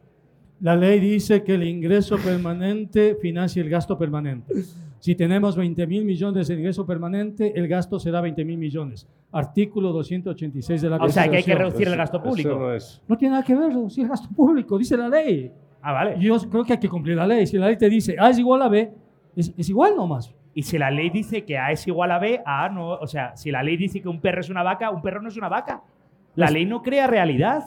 La ley dice que el ingreso permanente financia el gasto permanente. Si tenemos 20 mil millones de ingreso permanente, el gasto será 20 mil millones. Artículo 286 de la O sea, que hay que Constitución. reducir el gasto eso público. no es. No tiene nada que ver reducir el gasto público, dice la ley. Ah, vale. Yo creo que hay que cumplir la ley. Si la ley te dice A es igual a B, es, es igual nomás. Y si la ley dice que A es igual a B, A no. O sea, si la ley dice que un perro es una vaca, un perro no es una vaca. La ley no crea realidad.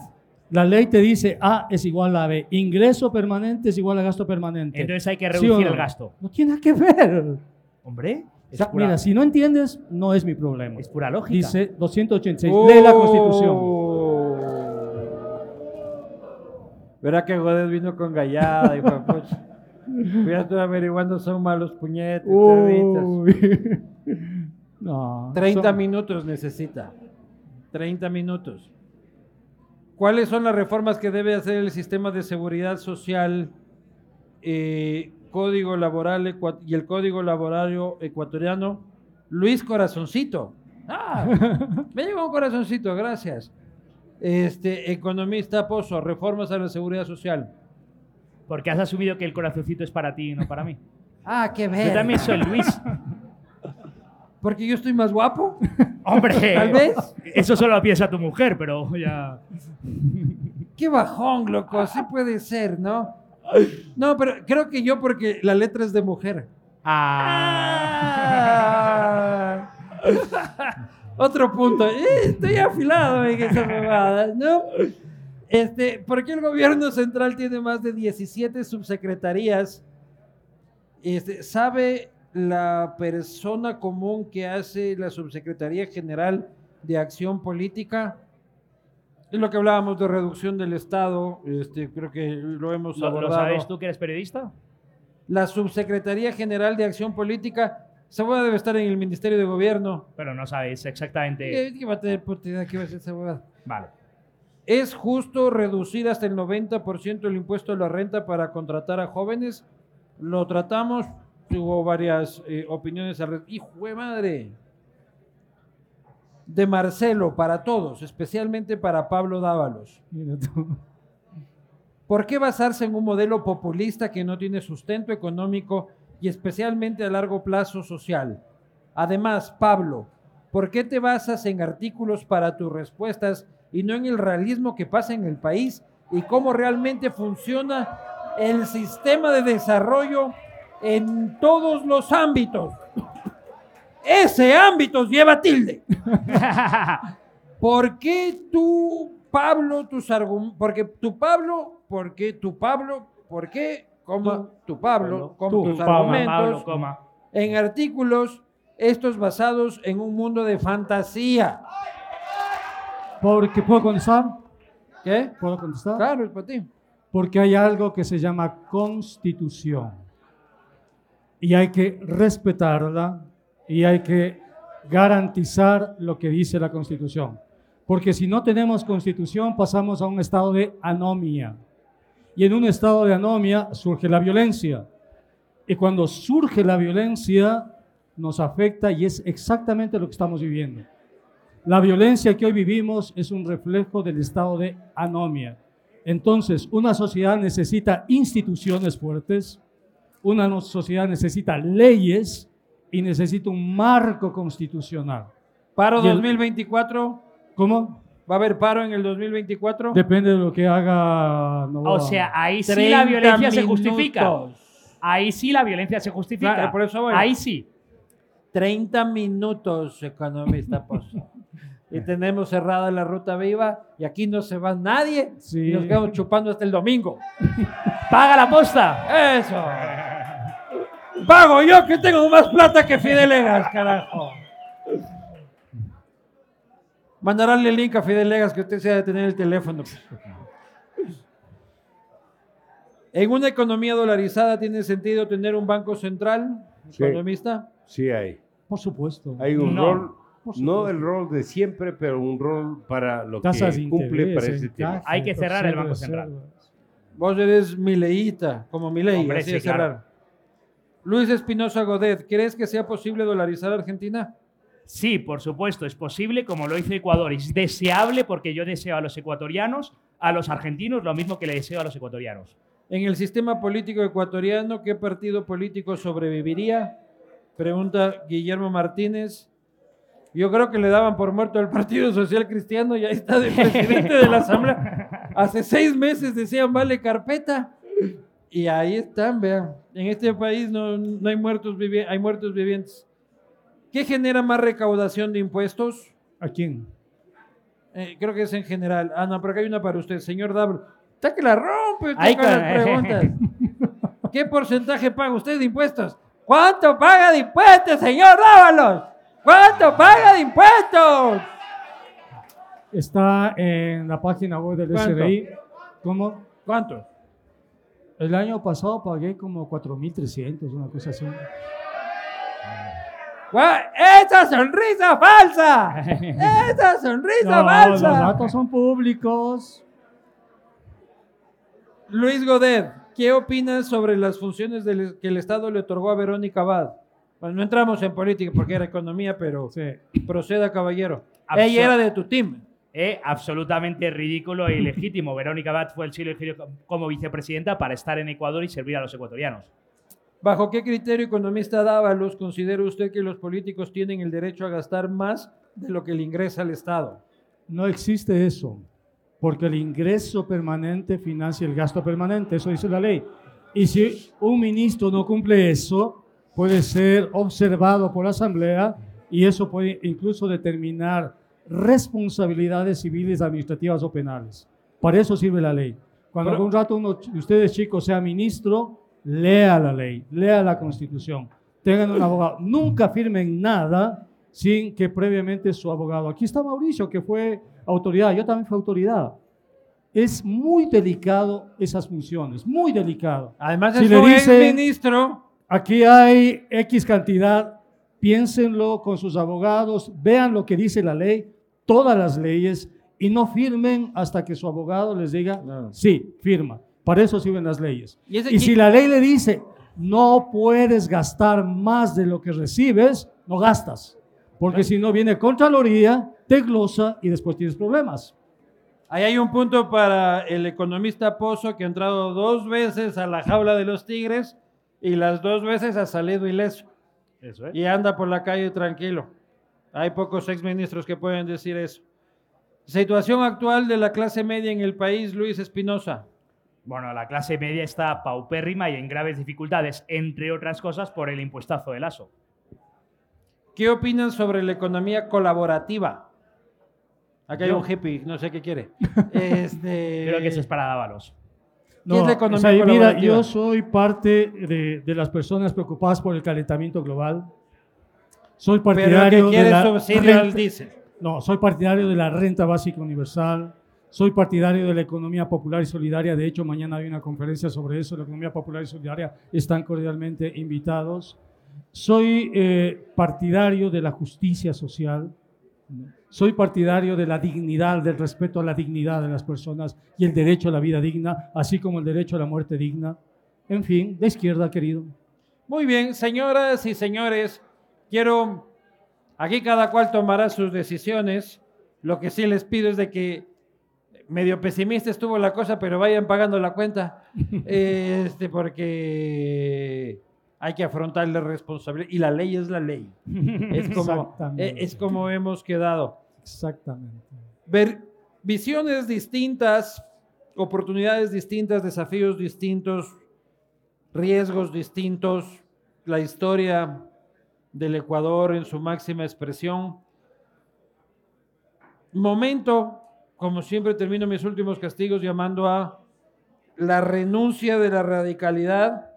La ley te dice A es igual a B. Ingreso permanente es igual a gasto permanente. Entonces hay que ¿Sí o reducir no? el gasto. No tiene nada que ver. Hombre, O es sea, pura, mira, si no entiendes, no es mi problema. es pura lógica. Dice 286 de la Constitución. Oh. Verá que Godet vino con gallada y papucha. Ya estoy averiguando, son malos puñetes. No, 30 son- minutos necesita. 30 minutos. ¿Cuáles son las reformas que debe hacer el sistema de seguridad social, eh, código laboral y el código laborario ecuatoriano? Luis Corazoncito. Ah, me llegó un corazoncito, gracias. Este, economista Pozo, reformas a la seguridad social. Porque has asumido que el corazoncito es para ti y no para mí. Ah, qué Yo ver. también soy Luis. Porque yo estoy más guapo. Hombre, Tal vez. eso solo lo piensa tu mujer, pero ya. Qué bajón, loco. Así puede ser, ¿no? No, pero creo que yo porque la letra es de mujer. Ah. Ah. Otro punto. Eh, estoy afilado en esas huevadas, ¿no? Este, ¿Por qué el gobierno central tiene más de 17 subsecretarías? Este, ¿Sabe la persona común que hace la Subsecretaría General de Acción Política? Es lo que hablábamos de reducción del Estado, este, creo que lo hemos ¿Lo, lo abordado. sabes tú que eres periodista? La Subsecretaría General de Acción Política, hueá debe estar en el Ministerio de Gobierno. Pero no sabéis exactamente. ¿Qué, qué va a tener idea qué va a ser hueá? Vale. ¿Es justo reducir hasta el 90% el impuesto a la renta para contratar a jóvenes? Lo tratamos, hubo varias eh, opiniones al. ¡Hijo de madre! De Marcelo, para todos, especialmente para Pablo Dávalos. ¿Por qué basarse en un modelo populista que no tiene sustento económico y especialmente a largo plazo social? Además, Pablo, ¿por qué te basas en artículos para tus respuestas y no en el realismo que pasa en el país y cómo realmente funciona el sistema de desarrollo en todos los ámbitos? Ese ámbito lleva tilde. ¿Por qué tú, Pablo, tus argumentos? Porque tu Pablo, ¿por qué tu Pablo? ¿Por qué, coma, tu Pablo, tus argumentos Pablo, coma. en artículos, estos basados en un mundo de fantasía? Porque puedo contestar, ¿Qué? puedo contestar. Claro, es para ti. Porque hay algo que se llama constitución. Y hay que respetarla y hay que garantizar lo que dice la constitución. Porque si no tenemos constitución pasamos a un estado de anomia. Y en un estado de anomia surge la violencia. Y cuando surge la violencia nos afecta y es exactamente lo que estamos viviendo. La violencia que hoy vivimos es un reflejo del estado de anomia. Entonces, una sociedad necesita instituciones fuertes, una sociedad necesita leyes y necesita un marco constitucional. Paro Y el- 2024. ¿Cómo? ¿Va a haber paro en el 2024? Depende de lo que haga Novoa. O sea, ahí sí 30 la violencia se justifica. minutos. Ahí sí la violencia se justifica. Claro, por eso voy. Ahí sí. 30 minutos, economista Pozo. Y tenemos cerrada la ruta viva y aquí no se va nadie. Sí. Y nos quedamos chupando hasta el domingo. ¡Paga la posta! Eso. Pago yo que tengo más plata que Fidel Egas, carajo. Mandarle el link a Fidel Egas que usted se ha de tener el teléfono. En una economía dolarizada tiene sentido tener un banco central, Sí. economista. Sí hay. Por supuesto. Hay un No. rol, no el rol de siempre, pero un rol para lo Tasas que cumple interés, para ese tema. encaje, Hay que cerrar el Banco. Central. Vos eres mileíta, como Milei, Hombre, así claro. Luis Espinosa Godet, ¿crees que sea posible dolarizar Argentina? Sí, por supuesto, es posible, como lo hizo Ecuador. Es deseable porque yo deseo a los ecuatorianos, a los argentinos, lo mismo que le deseo a los ecuatorianos. En el sistema político ecuatoriano, ¿qué partido político sobreviviría? Pregunta Guillermo Martínez. Yo creo que le daban por muerto al Partido Social Cristiano y ahí está de presidente de la Asamblea. Hace seis meses decían vale carpeta. Y ahí están, vean. En este país no, no hay, muertos vivi- hay muertos vivientes. ¿Qué genera más recaudación de impuestos? ¿A quién? Eh, creo que es en general. Ah, no, pero acá hay una para usted, señor Dablo. Está que la rompe Ay, con las preguntas. ¿Qué porcentaje paga usted de impuestos? ¿Cuánto paga de impuestos, señor Dávalos? ¿Cuánto paga de impuestos? Está en la página web del ¿Cuánto? SRI. ¿Cómo? ¿Cuánto? El año pasado pagué como 4.300, una cosa así. ¡Esa sonrisa falsa! ¡Esa sonrisa No, los falsa! datos son públicos. Luis Godet, ¿qué opinas sobre las funciones del- que el Estado le otorgó a Verónica Abad? Bueno, no entramos en política porque era economía, pero Sí. proceda, caballero. Absor- Ella era de tu team. Eh, absolutamente ridículo e ilegítimo. Verónica Bat fue el Chile elegido como vicepresidenta para estar en Ecuador y servir a los ecuatorianos. ¿Bajo qué criterio economista Dávalos considera usted que los políticos tienen el derecho a gastar más de lo que le ingresa al Estado? No existe eso, porque el ingreso permanente financia el gasto permanente, eso dice la ley. Y si un ministro no cumple eso, puede ser observado por la Asamblea y eso puede incluso determinar responsabilidades civiles, administrativas o penales. Para eso sirve la ley. Cuando Pero- algún rato uno de ustedes chicos sea ministro, lea la ley, lea la constitución, tengan un abogado. Nunca firmen nada sin que previamente su abogado. Aquí está Mauricio, que fue autoridad, yo también fui autoridad. Es muy delicado esas funciones, muy delicado. Además, Si le dice- ministro. Aquí hay X cantidad, piénsenlo con sus abogados, vean lo que dice la ley, todas las leyes, y no firmen hasta que su abogado les diga, No. sí, firma. Para eso sirven las leyes. Y si la ley le dice, no puedes gastar más de lo que recibes, no gastas. Porque si no viene Contraloría, te glosa y después tienes problemas. Ahí hay un punto para el economista Pozo que ha entrado dos veces a la jaula de los tigres y las dos veces ha salido ileso Eso es. y anda por la calle tranquilo. Hay pocos exministros que pueden decir eso. Situación actual de la clase media en el país, Luis Espinosa. Bueno, la clase media está paupérrima y en graves dificultades, entre otras cosas por el impuestazo del ASO. ¿Qué opinan sobre la economía colaborativa? Aquí hay Yo- un hippie, no sé qué quiere. Este, Creo que eso es para Dávalos. ¿Qué es la economía o sea, mira, yo soy parte de, de las personas preocupadas por el calentamiento global. Soy Pero partidario que de la subsidio al renta- diésel. No, soy partidario de la renta básica universal. Soy partidario de la economía popular y solidaria. De hecho, mañana hay una conferencia sobre eso. La economía popular y solidaria están cordialmente invitados. Soy eh, partidario de la justicia social. Soy partidario de la dignidad, del respeto a la dignidad de las personas y el derecho a la vida digna, así como el derecho a la muerte digna. En fin, de izquierda, querido. Muy bien, señoras y señores, quiero, aquí cada cual tomará sus decisiones. Lo que sí les pido es de que medio pesimista estuvo la cosa, pero vayan pagando la cuenta, este, porque hay que afrontar la responsabilidad y la ley es la ley. Es como, es como hemos quedado. Exactamente. Ver visiones distintas, oportunidades distintas, desafíos distintos, riesgos distintos, la historia del Ecuador en su máxima expresión. Momento, como siempre termino mis últimos castigos llamando a la renuncia de la radicalidad,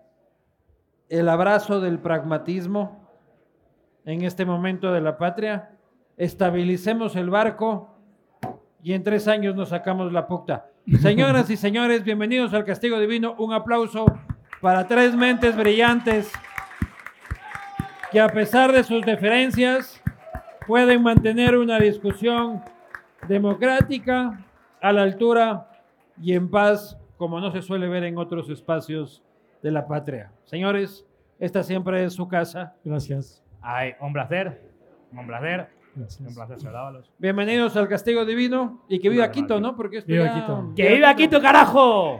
el abrazo del pragmatismo en este momento de la patria, estabilicemos el barco y en tres años nos sacamos la puta. Señoras y señores, bienvenidos al Castigo Divino. Un aplauso para tres mentes brillantes que a pesar de sus diferencias pueden mantener una discusión democrática a la altura y en paz como no se suele ver en otros espacios de la patria. Señores, esta siempre es su casa. Gracias. Ay, un placer. Un placer. Gracias. Un placer. Bienvenidos al Castigo Divino y que viva Quito. ¿no? Porque esto Viva ya- Quito. ¡Que viva Quito, carajo!